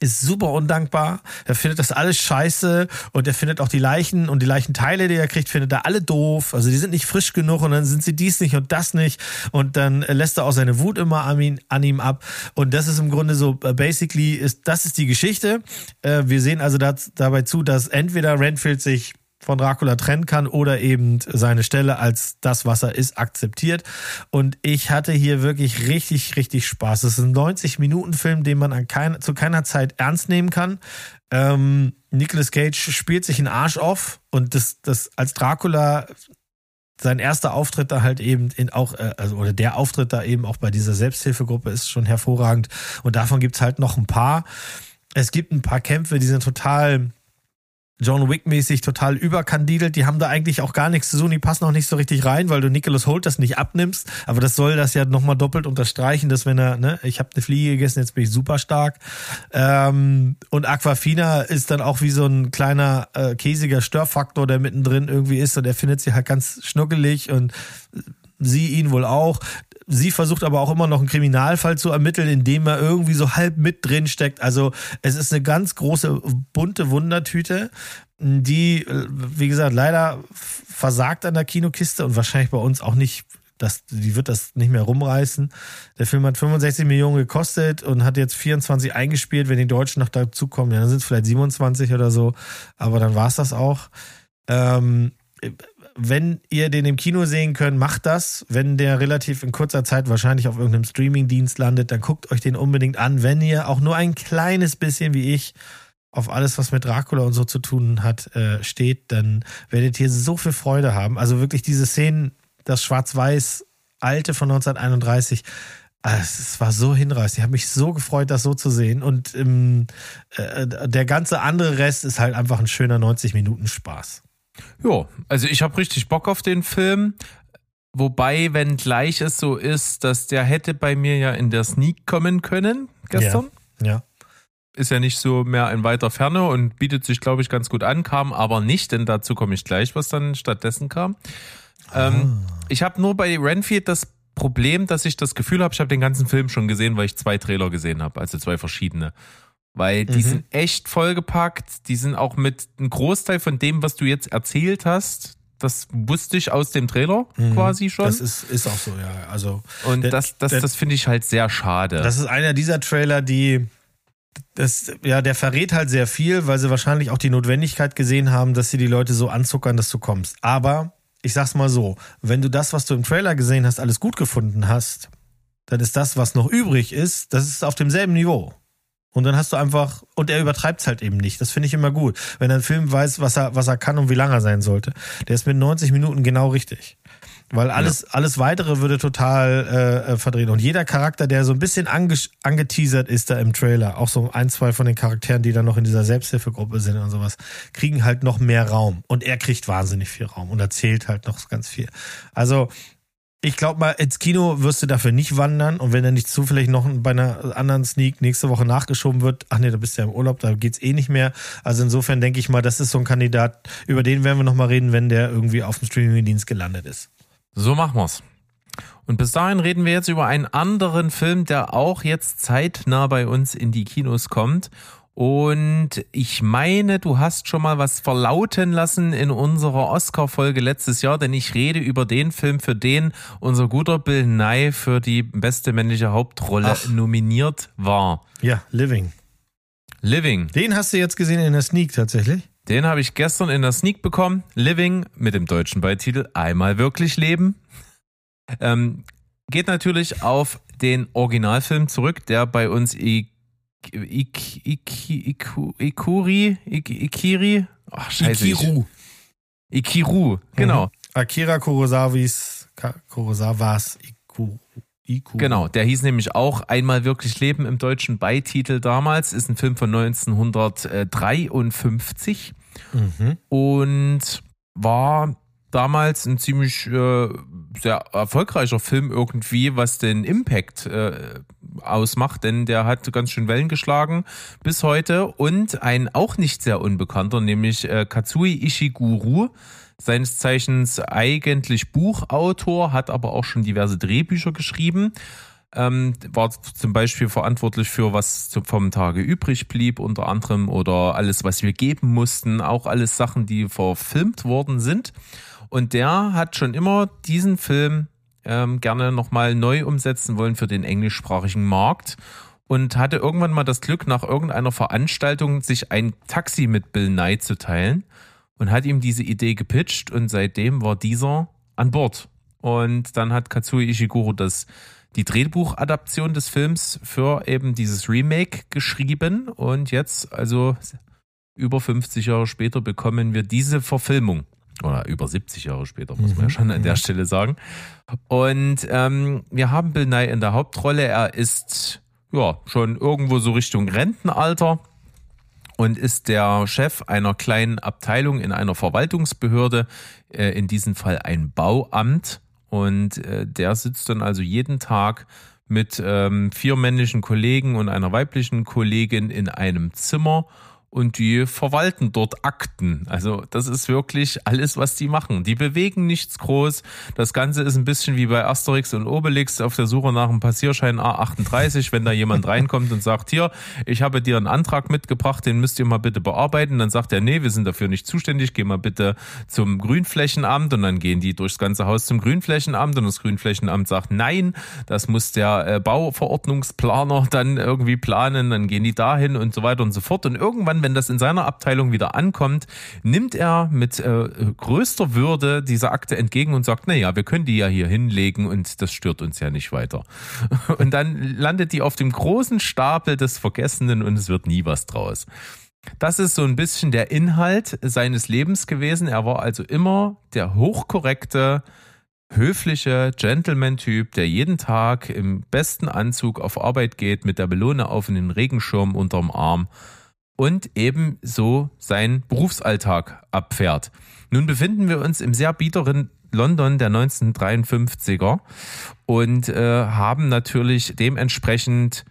ist super undankbar. Er findet das alles scheiße und er findet auch die Leichen und die Leichenteile, die er kriegt, findet er alle doof. Also die sind nicht frisch genug und dann sind sie dies nicht und das nicht und dann lässt er auch seine Wut immer an, ihn, an ihm ab und das ist im Grunde so äh, basically ist das ist die Geschichte. Äh, wir sehen also dabei zu, dass entweder Renfield sich von Dracula trennen kann oder eben seine Stelle als das, was er ist, akzeptiert. Und ich hatte hier wirklich richtig, richtig Spaß. Es ist ein 90-Minuten-Film, den man an kein, zu keiner Zeit ernst nehmen kann. Ähm, Nicolas Cage spielt sich einen Arsch auf und das, das als Dracula sein erster Auftritt da halt eben in auch, äh, also oder der Auftritt da eben auch bei dieser Selbsthilfegruppe ist schon hervorragend. Und davon gibt's halt noch ein paar. Es gibt ein paar Kämpfe, die sind total John Wick-mäßig total überkandidelt. Die haben da eigentlich auch gar nichts zu tun. Die passen auch nicht so richtig rein, weil du Nicholas Holt das nicht abnimmst. Aber das soll das ja nochmal doppelt unterstreichen, dass wenn er, ne, ich habe eine Fliege gegessen, jetzt bin ich super stark. Ähm, und Aquafina ist dann auch wie so ein kleiner äh, käsiger Störfaktor, der mittendrin irgendwie ist und er findet sie halt ganz schnuckelig und sie ihn wohl auch. Sie versucht aber auch immer noch einen Kriminalfall zu ermitteln, indem er irgendwie so halb mit drin steckt. Also es ist eine ganz große bunte Wundertüte, die, wie gesagt, leider versagt an der Kinokiste und wahrscheinlich bei uns auch nicht das, die wird das nicht mehr rumreißen. Der Film hat 65 Millionen gekostet und hat jetzt 24 eingespielt. Wenn die Deutschen noch dazukommen, ja, dann sind es vielleicht 27 oder so. Aber dann war es das auch. Ähm, wenn ihr den im Kino sehen könnt, macht das. Wenn der relativ in kurzer Zeit wahrscheinlich auf irgendeinem Streamingdienst landet, dann guckt euch den unbedingt an. Wenn ihr auch nur ein kleines bisschen wie ich auf alles, was mit Dracula und so zu tun hat, äh, steht, dann werdet ihr so viel Freude haben. Also wirklich diese Szenen, das Schwarz-Weiß alte von 1931, ah, es war so hinreißend. Ich habe mich so gefreut, das so zu sehen. Und ähm, äh, der ganze andere Rest ist halt einfach ein schöner 90 Minuten Spaß. Ja, also ich habe richtig Bock auf den Film. Wobei, wenn gleich es so ist, dass der hätte bei mir ja in der Sneak kommen können gestern. Ja. ja. Ist ja nicht so mehr in weiter Ferne und bietet sich, glaube ich, ganz gut an, kam aber nicht, denn dazu komme ich gleich, was dann stattdessen kam. Ah. Ähm, ich habe nur bei Renfield das Problem, dass ich das Gefühl habe, ich habe den ganzen Film schon gesehen, weil ich zwei Trailer gesehen habe, also zwei verschiedene. Weil die mhm. sind echt vollgepackt. Die sind auch mit einem Großteil von dem, was du jetzt erzählt hast, das wusste ich aus dem Trailer mhm. quasi schon. Das ist, ist auch so, ja. Also, und der, das, das, der, das finde ich halt sehr schade. Das ist einer dieser Trailer, die, das, ja, der verrät halt sehr viel, weil sie wahrscheinlich auch die Notwendigkeit gesehen haben, dass sie die Leute so anzuckern, dass du kommst. Aber ich sag's mal so, wenn du das, was du im Trailer gesehen hast, alles gut gefunden hast, dann ist das, was noch übrig ist, das ist auf demselben Niveau. Und dann hast du einfach, und er übertreibt es halt eben nicht. Das finde ich immer gut. Wenn ein Film weiß, was er, was er kann und wie lang er sein sollte. Der ist mit 90 Minuten genau richtig. Weil alles, ja. alles weitere würde total äh, äh, verdrehen. Und jeder Charakter, der so ein bisschen ange angeteasert ist da im Trailer, auch so ein, zwei von den Charakteren, die da noch in dieser Selbsthilfegruppe sind und sowas, kriegen halt noch mehr Raum. Und er kriegt wahnsinnig viel Raum und erzählt halt noch ganz viel. Also ich glaube mal, ins Kino wirst du dafür nicht wandern und wenn er nicht zufällig noch bei einer anderen Sneak nächste Woche nachgeschoben wird, ach nee, da bist du ja im Urlaub, da geht's eh nicht mehr. Also insofern denke ich mal, das ist so ein Kandidat, über den werden wir nochmal reden, wenn der irgendwie auf dem Streamingdienst gelandet ist. So machen wir's. Und bis dahin reden wir jetzt über einen anderen Film, der auch jetzt zeitnah bei uns in die Kinos kommt. Und ich meine, du hast schon mal was verlauten lassen in unserer Oscar-Folge letztes Jahr, denn ich rede über den Film, für den unser guter Bill Nye für die beste männliche Hauptrolle Ach. nominiert war. Ja, Living. Living. Den hast du jetzt gesehen in der Sneak tatsächlich? Den habe ich gestern in der Sneak bekommen. Living mit dem deutschen Beititel Einmal wirklich leben. Ähm, geht natürlich auf den Originalfilm zurück, der bei uns Ik, Ik, Iku, Ikuri, Ik, Ikiri, ach scheiße. Ikiru. Ikiru, genau. Mhm. Akira Kurosawas, Kurosawas Iku, Iku. Genau, der hieß nämlich auch Einmal wirklich Leben im deutschen Beititel damals, ist ein Film von 1953 mhm. und war damals ein ziemlich äh, sehr erfolgreicher Film irgendwie, was den Impact äh, ausmacht, denn der hat ganz schön Wellen geschlagen bis heute und ein auch nicht sehr unbekannter, nämlich äh, Katsui Ishiguro, seines Zeichens eigentlich Buchautor, hat aber auch schon diverse Drehbücher geschrieben. Ähm, war zum Beispiel verantwortlich für was vom Tage übrig blieb, unter anderem, oder alles, was wir geben mussten, auch alles Sachen, die verfilmt worden sind. Und der hat schon immer diesen Film ähm, gerne nochmal neu umsetzen wollen für den englischsprachigen Markt und hatte irgendwann mal das Glück, nach irgendeiner Veranstaltung sich ein Taxi mit Bill Nye zu teilen und hat ihm diese Idee gepitcht und seitdem war dieser an Bord. Und dann hat Katsui Ishiguro das die Drehbuchadaption des Films für eben dieses Remake geschrieben und jetzt, also über 50 Jahre später, bekommen wir diese Verfilmung. Oder über 70 Jahre später, muss man ja mhm. schon an der Stelle sagen. Und ähm, wir haben Bill Nye in der Hauptrolle. Er ist ja schon irgendwo so Richtung Rentenalter und ist der Chef einer kleinen Abteilung in einer Verwaltungsbehörde, äh, in diesem Fall ein Bauamt. Und äh, der sitzt dann also jeden Tag mit ähm, vier männlichen Kollegen und einer weiblichen Kollegin in einem Zimmer und die verwalten dort Akten. Also das ist wirklich alles, was die machen. Die bewegen nichts groß. Das Ganze ist ein bisschen wie bei Asterix und Obelix auf der Suche nach einem Passierschein A38. Wenn da jemand reinkommt und sagt, hier, ich habe dir einen Antrag mitgebracht, den müsst ihr mal bitte bearbeiten, dann sagt er, nee, wir sind dafür nicht zuständig, geh mal bitte zum Grünflächenamt und dann gehen die durchs ganze Haus zum Grünflächenamt und das Grünflächenamt sagt, nein, das muss der äh, Bauverordnungsplaner dann irgendwie planen, dann gehen die dahin und so weiter und so fort und irgendwann wenn das in seiner Abteilung wieder ankommt, nimmt er mit äh, größter Würde diese Akte entgegen und sagt, naja, wir können die ja hier hinlegen und das stört uns ja nicht weiter. Und dann landet die auf dem großen Stapel des Vergessenen und es wird nie was draus. Das ist so ein bisschen der Inhalt seines Lebens gewesen. Er war also immer der hochkorrekte, höfliche Gentleman-Typ, der jeden Tag im besten Anzug auf Arbeit geht, mit der Melone auf und den Regenschirm unterm Arm und eben so seinen Berufsalltag abfährt. Nun befinden wir uns im sehr biederen London der 1953er und äh, haben natürlich dementsprechend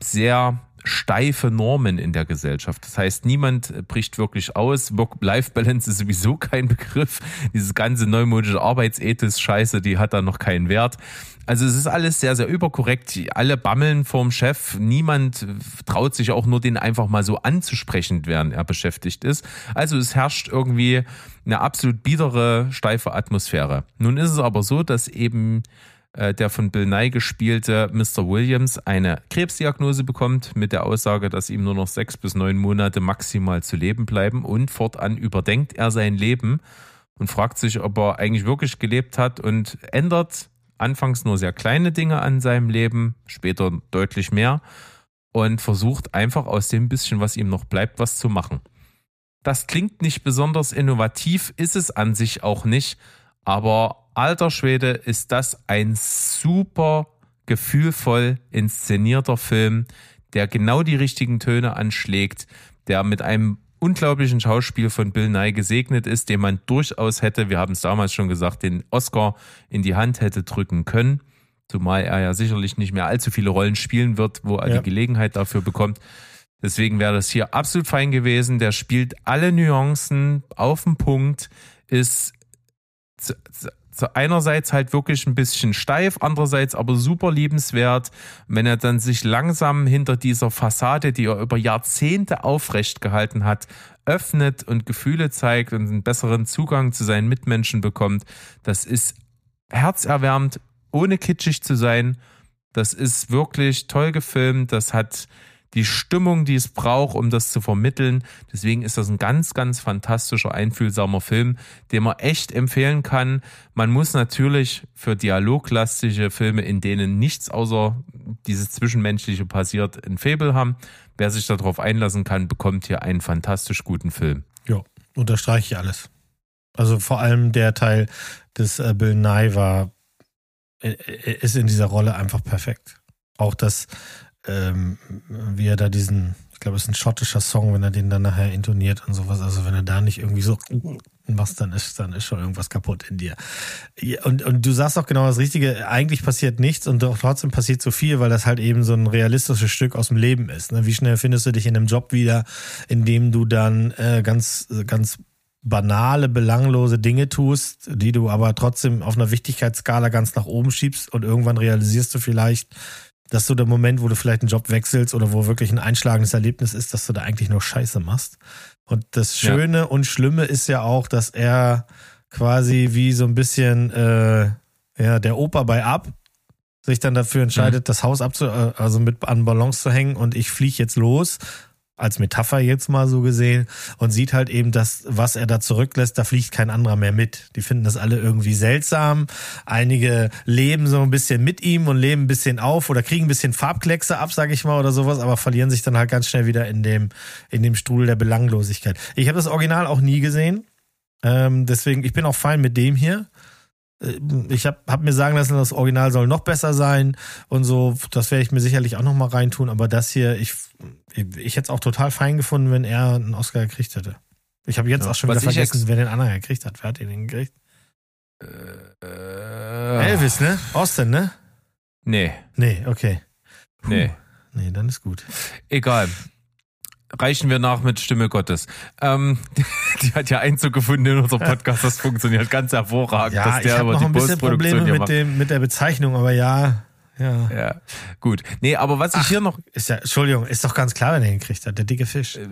sehr steife Normen in der Gesellschaft. Das heißt, niemand bricht wirklich aus. Work-Life-Balance ist sowieso kein Begriff. Dieses ganze neumodische Arbeitsethos, Scheiße, die hat da noch keinen Wert. Also es ist alles sehr, sehr überkorrekt. Alle bammeln vorm Chef. Niemand traut sich auch nur den einfach mal so anzusprechen, während er beschäftigt ist. Also es herrscht irgendwie eine absolut biedere, steife Atmosphäre. Nun ist es aber so, dass eben äh, der von Bill Nye gespielte Mr. Williams eine Krebsdiagnose bekommt mit der Aussage, dass ihm nur noch sechs bis neun Monate maximal zu leben bleiben und fortan überdenkt er sein Leben und fragt sich, ob er eigentlich wirklich gelebt hat und ändert anfangs nur sehr kleine Dinge an seinem Leben, später deutlich mehr und versucht einfach aus dem bisschen, was ihm noch bleibt, was zu machen. Das klingt nicht besonders innovativ, ist es an sich auch nicht, aber alter Schwede ist das ein super gefühlvoll inszenierter Film, der genau die richtigen Töne anschlägt, der mit einem unglaublichen Schauspiel von Bill Nye gesegnet ist, den man durchaus hätte, wir haben es damals schon gesagt, den Oscar in die Hand hätte drücken können. Zumal er ja sicherlich nicht mehr allzu viele Rollen spielen wird, wo er ja. die Gelegenheit dafür bekommt. Deswegen wäre das hier absolut fein gewesen. Der spielt alle Nuancen auf den Punkt, ist einerseits halt wirklich ein bisschen steif, andererseits aber super liebenswert, wenn er dann sich langsam hinter dieser Fassade, die er über Jahrzehnte aufrecht gehalten hat, öffnet und Gefühle zeigt und einen besseren Zugang zu seinen Mitmenschen bekommt. Das ist herzerwärmend, ohne kitschig zu sein. Das ist wirklich toll gefilmt. Das hat die Stimmung, die es braucht, um das zu vermitteln. Deswegen ist das ein ganz, ganz fantastischer, einfühlsamer Film, den man echt empfehlen kann. Man muss natürlich für dialoglastige Filme, in denen nichts außer dieses Zwischenmenschliche passiert, ein Faible haben. Wer sich darauf einlassen kann, bekommt hier einen fantastisch guten Film. Ja, unterstreiche ich alles. Also vor allem der Teil des äh, Bill Nye war, äh, äh, ist in dieser Rolle einfach perfekt. Auch das ähm, wie er da diesen, ich glaube, es ist ein schottischer Song, wenn er den dann nachher intoniert und sowas. Also wenn er da nicht irgendwie so machst, dann ist, dann ist schon irgendwas kaputt in dir. Und, und du sagst auch genau das Richtige, eigentlich passiert nichts und doch trotzdem passiert so viel, weil das halt eben so ein realistisches Stück aus dem Leben ist. Ne? Wie schnell findest du dich in einem Job wieder, in dem du dann äh, ganz, ganz banale, belanglose Dinge tust, die du aber trotzdem auf einer Wichtigkeitsskala ganz nach oben schiebst und irgendwann realisierst du vielleicht, dass du der Moment, wo du vielleicht einen Job wechselst oder wo wirklich ein einschlagendes Erlebnis ist, dass du da eigentlich nur Scheiße machst. Und das Schöne ja. und Schlimme ist ja auch, dass er quasi wie so ein bisschen äh, ja, der Opa bei Ab sich dann dafür entscheidet, mhm. das Haus abzu äh, also mit an Ballons zu hängen und ich fliege jetzt los als Metapher jetzt mal so gesehen und sieht halt eben, dass was er da zurücklässt, da fliegt kein anderer mehr mit. Die finden das alle irgendwie seltsam. Einige leben so ein bisschen mit ihm und leben ein bisschen auf oder kriegen ein bisschen Farbkleckse ab, sag ich mal, oder sowas, aber verlieren sich dann halt ganz schnell wieder in dem, in dem Strudel der Belanglosigkeit. Ich habe das Original auch nie gesehen. Ähm, deswegen, ich bin auch fein mit dem hier. Äh, ich habe hab mir sagen lassen, das Original soll noch besser sein und so. Das werde ich mir sicherlich auch noch mal reintun. Aber das hier, ich, ich hätte es auch total fein gefunden, wenn er einen Oscar gekriegt hätte. Ich habe jetzt ja, auch schon wieder vergessen, wer den anderen gekriegt hat. Wer hat den gekriegt? Äh, äh, Elvis, ne? Austin, ne? Nee. Nee, okay. Puh. Nee. Nee, dann ist gut. Egal reichen wir nach mit Stimme Gottes. Ähm, die hat ja Einzug gefunden in unserem Podcast. Das funktioniert ganz hervorragend. Ja, dass der ich habe noch ein bisschen Probleme mit, dem, mit der Bezeichnung, aber ja. Ja. ja, gut. Nee, aber was ich hier noch. Ist ja, Entschuldigung, ist doch ganz klar, wer den gekriegt hat. Der dicke Fisch. Äh,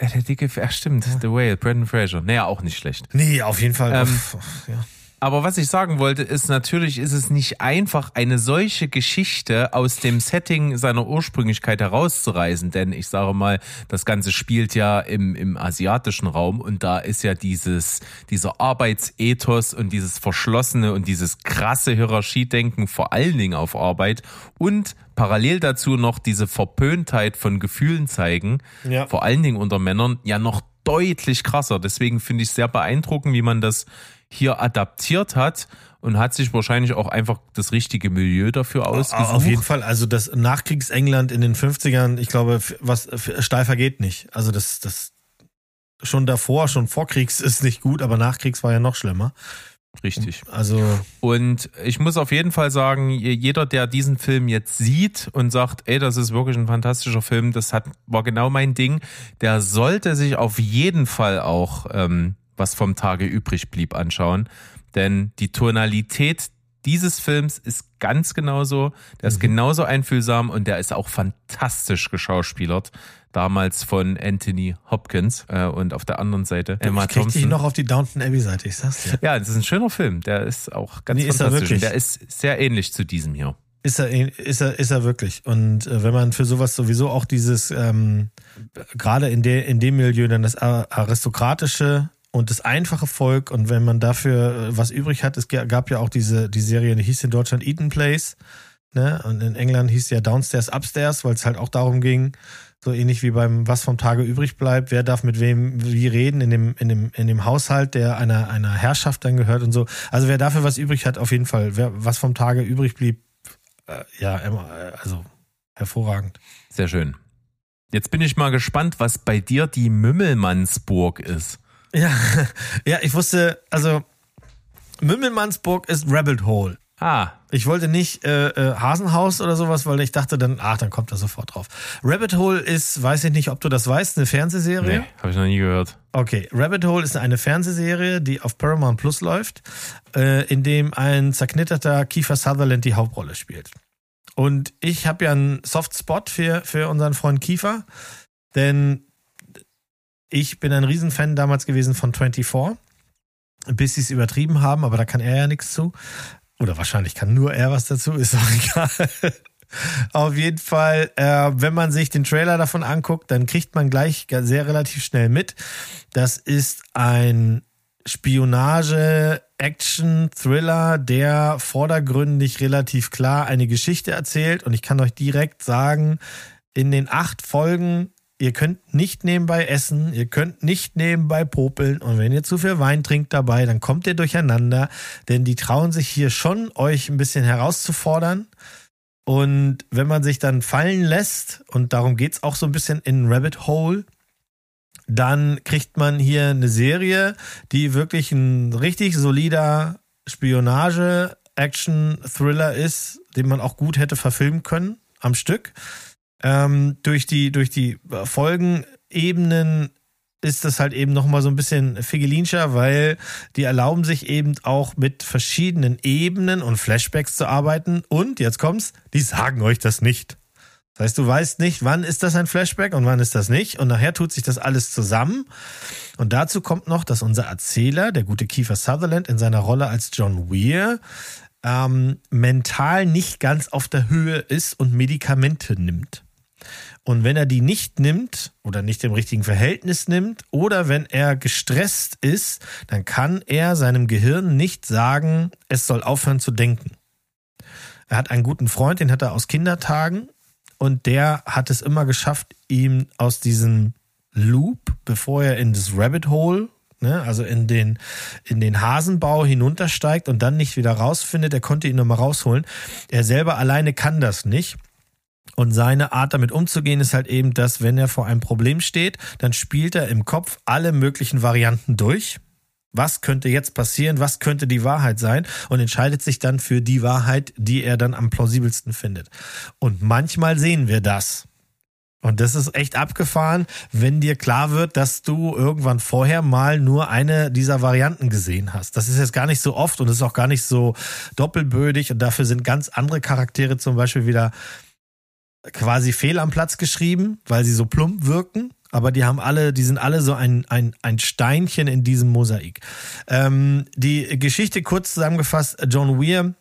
der dicke Fisch, ach stimmt, ja. The Whale, Brandon Fraser. Naja, auch nicht schlecht. Nee, auf jeden Fall. Ähm, ja. Aber was ich sagen wollte, ist natürlich ist es nicht einfach, eine solche Geschichte aus dem Setting seiner Ursprünglichkeit herauszureißen. Denn ich sage mal, das Ganze spielt ja im, im asiatischen Raum und da ist ja dieses, dieser Arbeitsethos und dieses verschlossene und dieses krasse Hierarchiedenken vor allen Dingen auf Arbeit und parallel dazu noch diese Verpöntheit von Gefühlen zeigen, ja. vor allen Dingen unter Männern, ja noch deutlich krasser. Deswegen finde ich sehr beeindruckend, wie man das hier adaptiert hat und hat sich wahrscheinlich auch einfach das richtige Milieu dafür ausgesucht. Auf jeden Fall, also das Nachkriegsengland in den 50ern, ich glaube, was steifer geht nicht. Also das, das schon davor, schon vorkriegs ist nicht gut, aber nachkriegs war ja noch schlimmer. Richtig. Also. Und ich muss auf jeden Fall sagen, jeder, der diesen Film jetzt sieht und sagt, ey, das ist wirklich ein fantastischer Film, das hat, war genau mein Ding, der sollte sich auf jeden Fall auch ähm, was vom Tage übrig blieb, anschauen. Denn die Tonalität dieses Films ist ganz genauso. Der ist mhm. genauso einfühlsam und der ist auch fantastisch geschauspielert. Damals von Anthony Hopkins äh, und auf der anderen Seite Emma ich Thompson. Ich noch auf die Downton Abbey Seite, ich sag's dir. Ja, das ist ein schöner Film. Der ist auch ganz nee, fantastisch. Ist der ist sehr ähnlich zu diesem hier. Ist er, ist er, ist er wirklich. Und äh, wenn man für sowas sowieso auch dieses, ähm, gerade in, der, in dem Milieu dann das aristokratische und das einfache Volk und wenn man dafür äh, was übrig hat, es gab ja auch diese die Serie, die hieß in Deutschland Eaton Place, ne? Und in England hieß ja Downstairs Upstairs, weil es halt auch darum ging, so ähnlich wie beim was vom Tage übrig bleibt, wer darf mit wem wie reden in dem in dem in dem Haushalt, der einer einer Herrschaft dann gehört und so. Also wer dafür was übrig hat, auf jeden Fall, wer was vom Tage übrig blieb, äh, ja, äh, also hervorragend. Sehr schön. Jetzt bin ich mal gespannt, was bei dir die Mümmelmannsburg ist. Ja, ja, ich wusste, also Mümmelmannsburg ist Rabbit Hole. Ah. Ich wollte nicht äh, äh, Hasenhaus oder sowas, weil ich dachte dann, ach, dann kommt er sofort drauf. Rabbit Hole ist, weiß ich nicht, ob du das weißt, eine Fernsehserie. Nee, habe ich noch nie gehört. Okay, Rabbit Hole ist eine Fernsehserie, die auf Paramount Plus läuft, äh, in dem ein zerknitterter Kiefer Sutherland die Hauptrolle spielt. Und ich habe ja einen Soft Spot für, für unseren Freund Kiefer, denn ich bin ein Riesenfan damals gewesen von 24 bis sie es übertrieben haben, aber da kann er ja nichts zu. Oder wahrscheinlich kann nur er was dazu, ist auch egal. Auf jeden Fall, äh, wenn man sich den Trailer davon anguckt, dann kriegt man gleich sehr relativ schnell mit. Das ist ein Spionage, Action, Thriller, der vordergründig relativ klar eine Geschichte erzählt. Und ich kann euch direkt sagen, in den acht Folgen Ihr könnt nicht nebenbei essen, ihr könnt nicht nebenbei popeln und wenn ihr zu viel Wein trinkt dabei, dann kommt ihr durcheinander, denn die trauen sich hier schon, euch ein bisschen herauszufordern. Und wenn man sich dann fallen lässt, und darum geht's auch so ein bisschen in Rabbit Hole, dann kriegt man hier eine Serie, die wirklich ein richtig solider Spionage, Action, Thriller ist, den man auch gut hätte verfilmen können am Stück. Ähm, durch die, durch die Folgenebenen ist das halt eben nochmal so ein bisschen figelinscher, weil die erlauben sich eben auch mit verschiedenen Ebenen und Flashbacks zu arbeiten. Und jetzt kommt's, die sagen euch das nicht. Das heißt, du weißt nicht, wann ist das ein Flashback und wann ist das nicht. Und nachher tut sich das alles zusammen. Und dazu kommt noch, dass unser Erzähler, der gute Kiefer Sutherland, in seiner Rolle als John Weir ähm, mental nicht ganz auf der Höhe ist und Medikamente nimmt. Und wenn er die nicht nimmt oder nicht im richtigen Verhältnis nimmt oder wenn er gestresst ist, dann kann er seinem Gehirn nicht sagen, es soll aufhören zu denken. Er hat einen guten Freund, den hat er aus Kindertagen und der hat es immer geschafft, ihm aus diesem Loop, bevor er in das Rabbit Hole ne, also in den, in den Hasenbau hinuntersteigt und dann nicht wieder rausfindet, er konnte ihn nochmal rausholen. Er selber alleine kann das nicht. Und seine Art damit umzugehen ist halt eben, dass wenn er vor einem Problem steht, dann spielt er im Kopf alle möglichen Varianten durch. Was könnte jetzt passieren? Was könnte die Wahrheit sein? Und entscheidet sich dann für die Wahrheit, die er dann am plausibelsten findet. Und manchmal sehen wir das. Und das ist echt abgefahren, wenn dir klar wird, dass du irgendwann vorher mal nur eine dieser Varianten gesehen hast. Das ist jetzt gar nicht so oft und ist auch gar nicht so doppelbödig und dafür sind ganz andere Charaktere zum Beispiel wieder quasi fehl am Platz geschrieben, weil sie so plump wirken. Aber die haben alle, die sind alle so ein, ein, ein Steinchen in diesem Mosaik. Ähm, die Geschichte kurz zusammengefasst, John Weir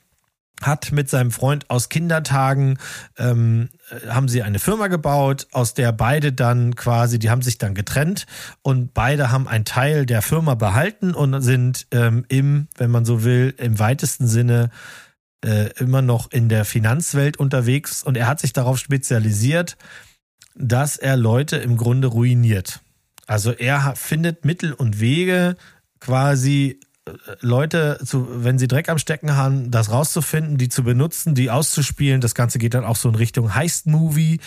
hat mit seinem Freund aus Kindertagen ähm, haben sie eine Firma gebaut, aus der beide dann quasi, die haben sich dann getrennt und beide haben einen Teil der Firma behalten und sind ähm, im, wenn man so will, im weitesten Sinne äh, immer noch in der Finanzwelt unterwegs und er hat sich darauf spezialisiert, dass er Leute im Grunde ruiniert. Also er findet Mittel und Wege, quasi äh, Leute, zu, wenn sie Dreck am Stecken haben, das rauszufinden, die zu benutzen, die auszuspielen. Das Ganze geht dann auch so in Richtung Heist-Movie.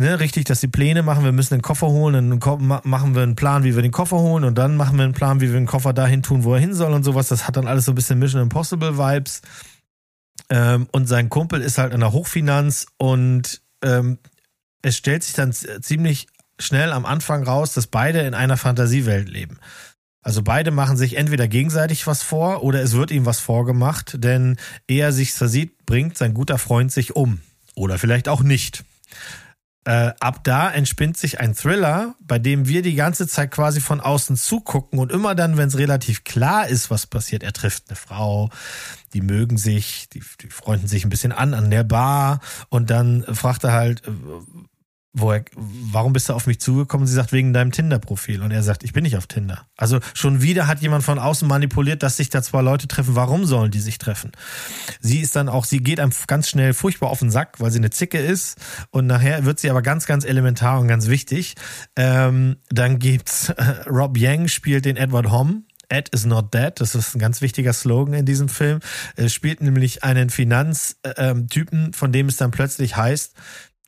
Ne, richtig, dass die Pläne machen, wir müssen den Koffer holen, dann machen wir einen Plan, wie wir den Koffer holen und dann machen wir einen Plan, wie wir den Koffer dahin tun, wo er hin soll und sowas. Das hat dann alles so ein bisschen Mission Impossible Vibes. Ähm, und sein Kumpel ist halt in der Hochfinanz und ähm, es stellt sich dann ziemlich schnell am Anfang raus, dass beide in einer Fantasiewelt leben. Also beide machen sich entweder gegenseitig was vor oder es wird ihm was vorgemacht, denn ehe er sich versieht, bringt sein guter Freund sich um. Oder vielleicht auch nicht. Äh, ab da entspinnt sich ein Thriller, bei dem wir die ganze Zeit quasi von außen zugucken und immer dann, wenn es relativ klar ist, was passiert, er trifft eine Frau, die mögen sich, die, die freunden sich ein bisschen an an der Bar und dann fragt er halt, äh, woher, warum bist du auf mich zugekommen? Sie sagt, wegen deinem Tinder-Profil. Und er sagt, ich bin nicht auf Tinder. Also schon wieder hat jemand von außen manipuliert, dass sich da zwei Leute treffen. Warum sollen die sich treffen? Sie ist dann auch, sie geht einem ganz schnell furchtbar auf den Sack, weil sie eine Zicke ist. Und nachher wird sie aber ganz, ganz elementar und ganz wichtig. Ähm, dann gibt's, äh, Rob Yang spielt den Edward Homme. Ed is not dead. Das ist ein ganz wichtiger Slogan in diesem Film. Es spielt nämlich einen Finanztypen, ähm, von dem es dann plötzlich heißt,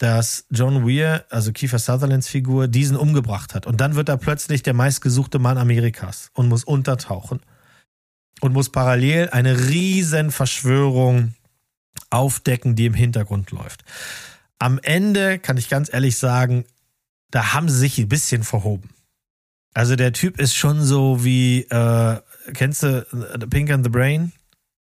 dass John Weir, also Kiefer Sutherlands Figur, diesen umgebracht hat. Und dann wird er plötzlich der meistgesuchte Mann Amerikas und muss untertauchen. und muss parallel eine riesen Verschwörung aufdecken, die im Hintergrund läuft. Am Ende kann ich ganz ehrlich sagen, da haben sie sich ein bisschen verhoben. Also der Typ ist schon so wie, äh, kennst du Pink and the Brain?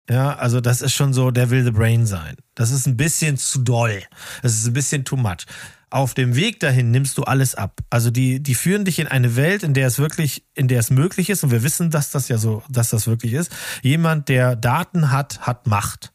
Ja, also das ist schon so, der will the Brain sein. Das ist ein bisschen zu doll. Das ist ein bisschen too much. Auf dem Weg dahin nimmst du alles ab. Also die, die führen dich in eine Welt, in der es wirklich, in der es möglich ist, und wir wissen, dass das ja so, dass das wirklich ist. Jemand, der Daten hat, hat Macht.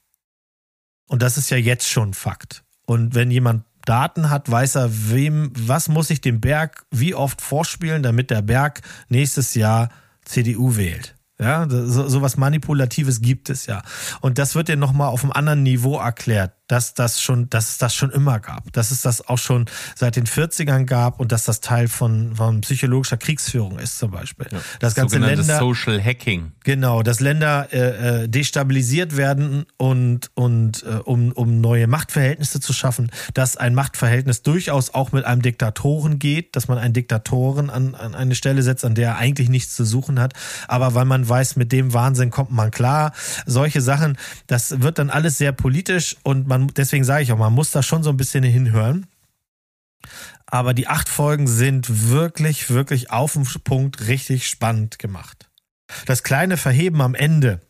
Und das ist ja jetzt schon Fakt. Und wenn jemand Daten hat, weiß er, wem, was muss ich dem Berg wie oft vorspielen, damit der Berg nächstes Jahr CDU wählt. Ja, so, so was Manipulatives gibt es ja. Und das wird dir nochmal auf einem anderen Niveau erklärt dass das schon, dass es das schon immer gab, dass es das auch schon seit den 40ern gab und dass das Teil von, von psychologischer Kriegsführung ist zum Beispiel. Ja, das ganze Länder Social Hacking. Genau, dass Länder äh, äh, destabilisiert werden und und äh, um um neue Machtverhältnisse zu schaffen, dass ein Machtverhältnis durchaus auch mit einem Diktatoren geht, dass man einen Diktatoren an, an eine Stelle setzt, an der er eigentlich nichts zu suchen hat, aber weil man weiß, mit dem Wahnsinn kommt man klar. Solche Sachen, das wird dann alles sehr politisch und man deswegen sage ich auch, man muss da schon so ein bisschen hinhören. Aber die acht Folgen sind wirklich, wirklich auf den Punkt richtig spannend gemacht. Das kleine Verheben am Ende,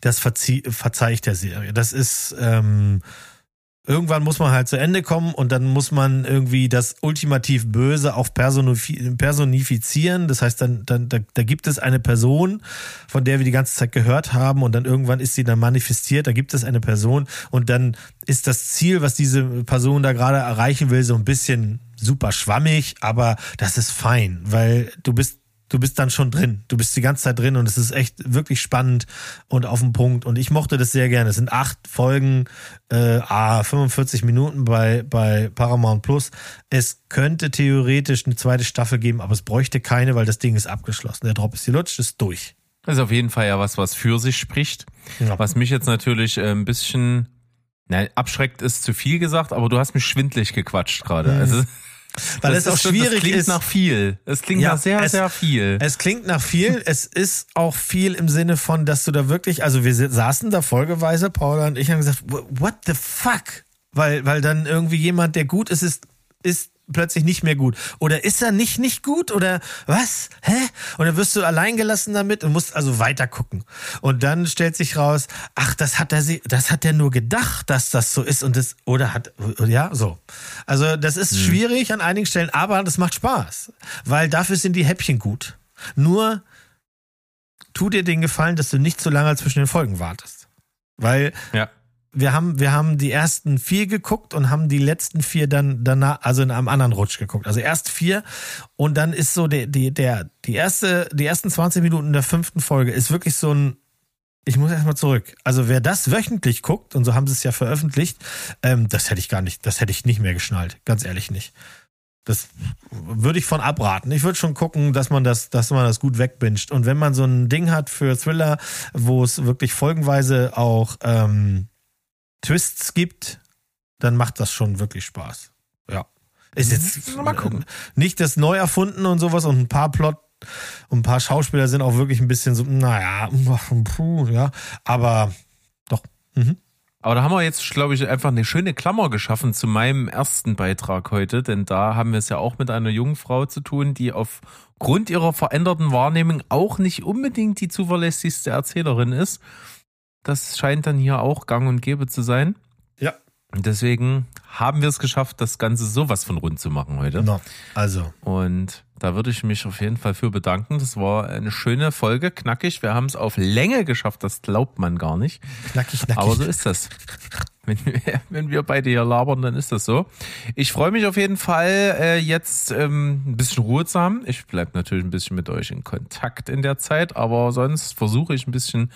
das verzeih ich der Serie. Das ist, ähm, irgendwann muss man halt zu Ende kommen und dann muss man irgendwie das ultimativ Böse auch personifizieren. Das heißt, dann, dann da, da gibt es eine Person, von der wir die ganze Zeit gehört haben und dann irgendwann ist sie dann manifestiert. Da gibt es eine Person und dann ist das Ziel, was diese Person da gerade erreichen will, so ein bisschen super schwammig, aber das ist fein, weil du bist du bist dann schon drin. Du bist die ganze Zeit drin und es ist echt wirklich spannend und auf den Punkt. Und ich mochte das sehr gerne. Es sind acht Folgen, äh, ah, 45 Minuten bei, bei Paramount Plus. Es könnte theoretisch eine zweite Staffel geben, aber es bräuchte keine, weil das Ding ist abgeschlossen. Der Drop ist gelutscht, ist durch. Das ist auf jeden Fall ja was, was für sich spricht. Ja. Was mich jetzt natürlich äh, ein bisschen, nein, abschreckt ist zu viel gesagt, aber du hast mich schwindlig gequatscht gerade. Mhm. Also weil das es auch schwierig das klingt ist. nach viel. Es klingt ja, nach sehr, es, sehr viel. Es klingt nach viel. es ist auch viel im Sinne von, dass du da wirklich, also wir saßen da folgeweise, Paula und ich haben gesagt, what the fuck? Weil, weil dann irgendwie jemand, der gut ist, ist, ist plötzlich nicht mehr gut. Oder ist er nicht nicht gut? Oder was? Hä? Und dann wirst du allein gelassen damit und musst also weiter gucken. Und dann stellt sich raus, ach, das hat er, das hat er nur gedacht, dass das so ist und das, oder hat, ja, so. Also, das ist hm. schwierig an einigen Stellen, aber das macht Spaß. Weil dafür sind die Häppchen gut. Nur, tu dir den Gefallen, dass du nicht zu lange zwischen den Folgen wartest. Weil, ja wir haben, wir haben die ersten vier geguckt und haben die letzten vier dann danach, also in einem anderen Rutsch geguckt. Also erst vier und dann ist so der, die, der, die erste, die ersten 20 Minuten der fünften Folge ist wirklich so ein, ich muss erstmal zurück. Also wer das wöchentlich guckt, und so haben sie es ja veröffentlicht, ähm, das hätte ich gar nicht, das hätte ich nicht mehr geschnallt. Ganz ehrlich nicht. Das würde ich von abraten. Ich würde schon gucken, dass man das, dass man das gut wegbinscht. Und wenn man so ein Ding hat für Thriller, wo es wirklich folgenweise auch ähm, Twists gibt, dann macht das schon wirklich Spaß. Ja. Ist mhm. jetzt mal gucken. nicht das neu erfunden und sowas und ein paar Plot und ein paar Schauspieler sind auch wirklich ein bisschen so, naja, puh, ja, aber doch. Mhm. Aber da haben wir jetzt, glaube ich, einfach eine schöne Klammer geschaffen zu meinem ersten Beitrag heute, denn da haben wir es ja auch mit einer jungen Frau zu tun, die aufgrund ihrer veränderten Wahrnehmung auch nicht unbedingt die zuverlässigste Erzählerin ist. Das scheint dann hier auch gang und gäbe zu sein. Ja. Und deswegen haben wir es geschafft, das Ganze sowas von rund zu machen heute. No, also. Und da würde ich mich auf jeden Fall für bedanken. Das war eine schöne Folge, knackig. Wir haben es auf Länge geschafft, das glaubt man gar nicht. Knackig, knackig. Aber so ist das. Wenn wir, wenn wir beide hier labern, dann ist das so. Ich freue mich auf jeden Fall, äh, jetzt ähm, ein bisschen Ruhe zu haben. Ich bleibe natürlich ein bisschen mit euch in Kontakt in der Zeit, aber sonst versuche ich ein bisschen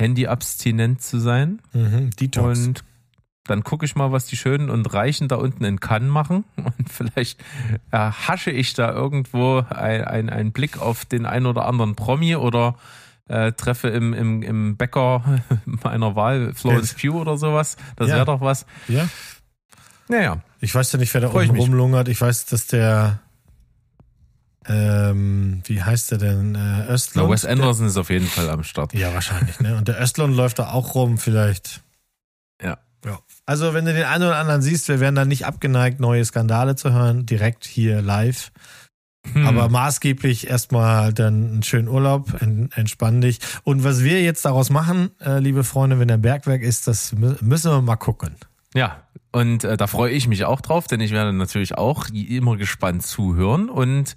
Handy-abstinent zu sein. Mhm, Detox. Und dann gucke ich mal, was die Schönen und Reichen da unten in Cannes machen. Und vielleicht erhasche ich da irgendwo einen ein Blick auf den einen oder anderen Promi oder äh, treffe im, im, im Bäcker meiner Wahl Florence Pugh oder sowas. Das ja. wäre doch was. Ja. Naja. Ich weiß ja nicht, wer da Freu unten rumlungert. Ich weiß, dass der ähm, wie heißt der denn? Äh, Östlund? Na, Wes Anderson der, ist auf jeden Fall am Start. Ja, wahrscheinlich. Ne? Und der Östlund läuft da auch rum, vielleicht. Ja. ja. Also, wenn du den einen oder anderen siehst, wir werden da nicht abgeneigt, neue Skandale zu hören, direkt hier live. Hm. Aber maßgeblich erstmal dann einen schönen Urlaub, entspann dich. Und was wir jetzt daraus machen, äh, liebe Freunde, wenn der Bergwerk ist, das müssen wir mal gucken. Ja, und äh, da freue ich mich auch drauf, denn ich werde natürlich auch immer gespannt zuhören. Und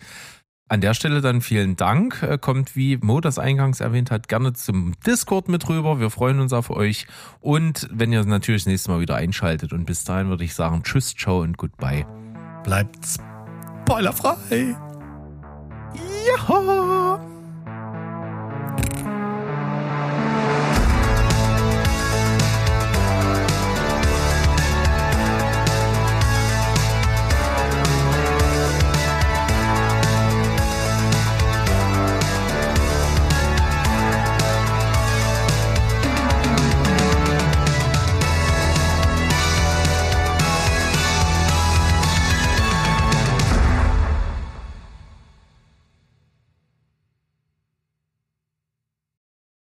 an der Stelle dann vielen Dank. Äh, kommt, wie Mo das eingangs erwähnt hat, gerne zum Discord mit rüber. Wir freuen uns auf euch. Und wenn ihr natürlich das nächste Mal wieder einschaltet. Und bis dahin würde ich sagen Tschüss, ciao und goodbye. Bleibt spoilerfrei. Ja.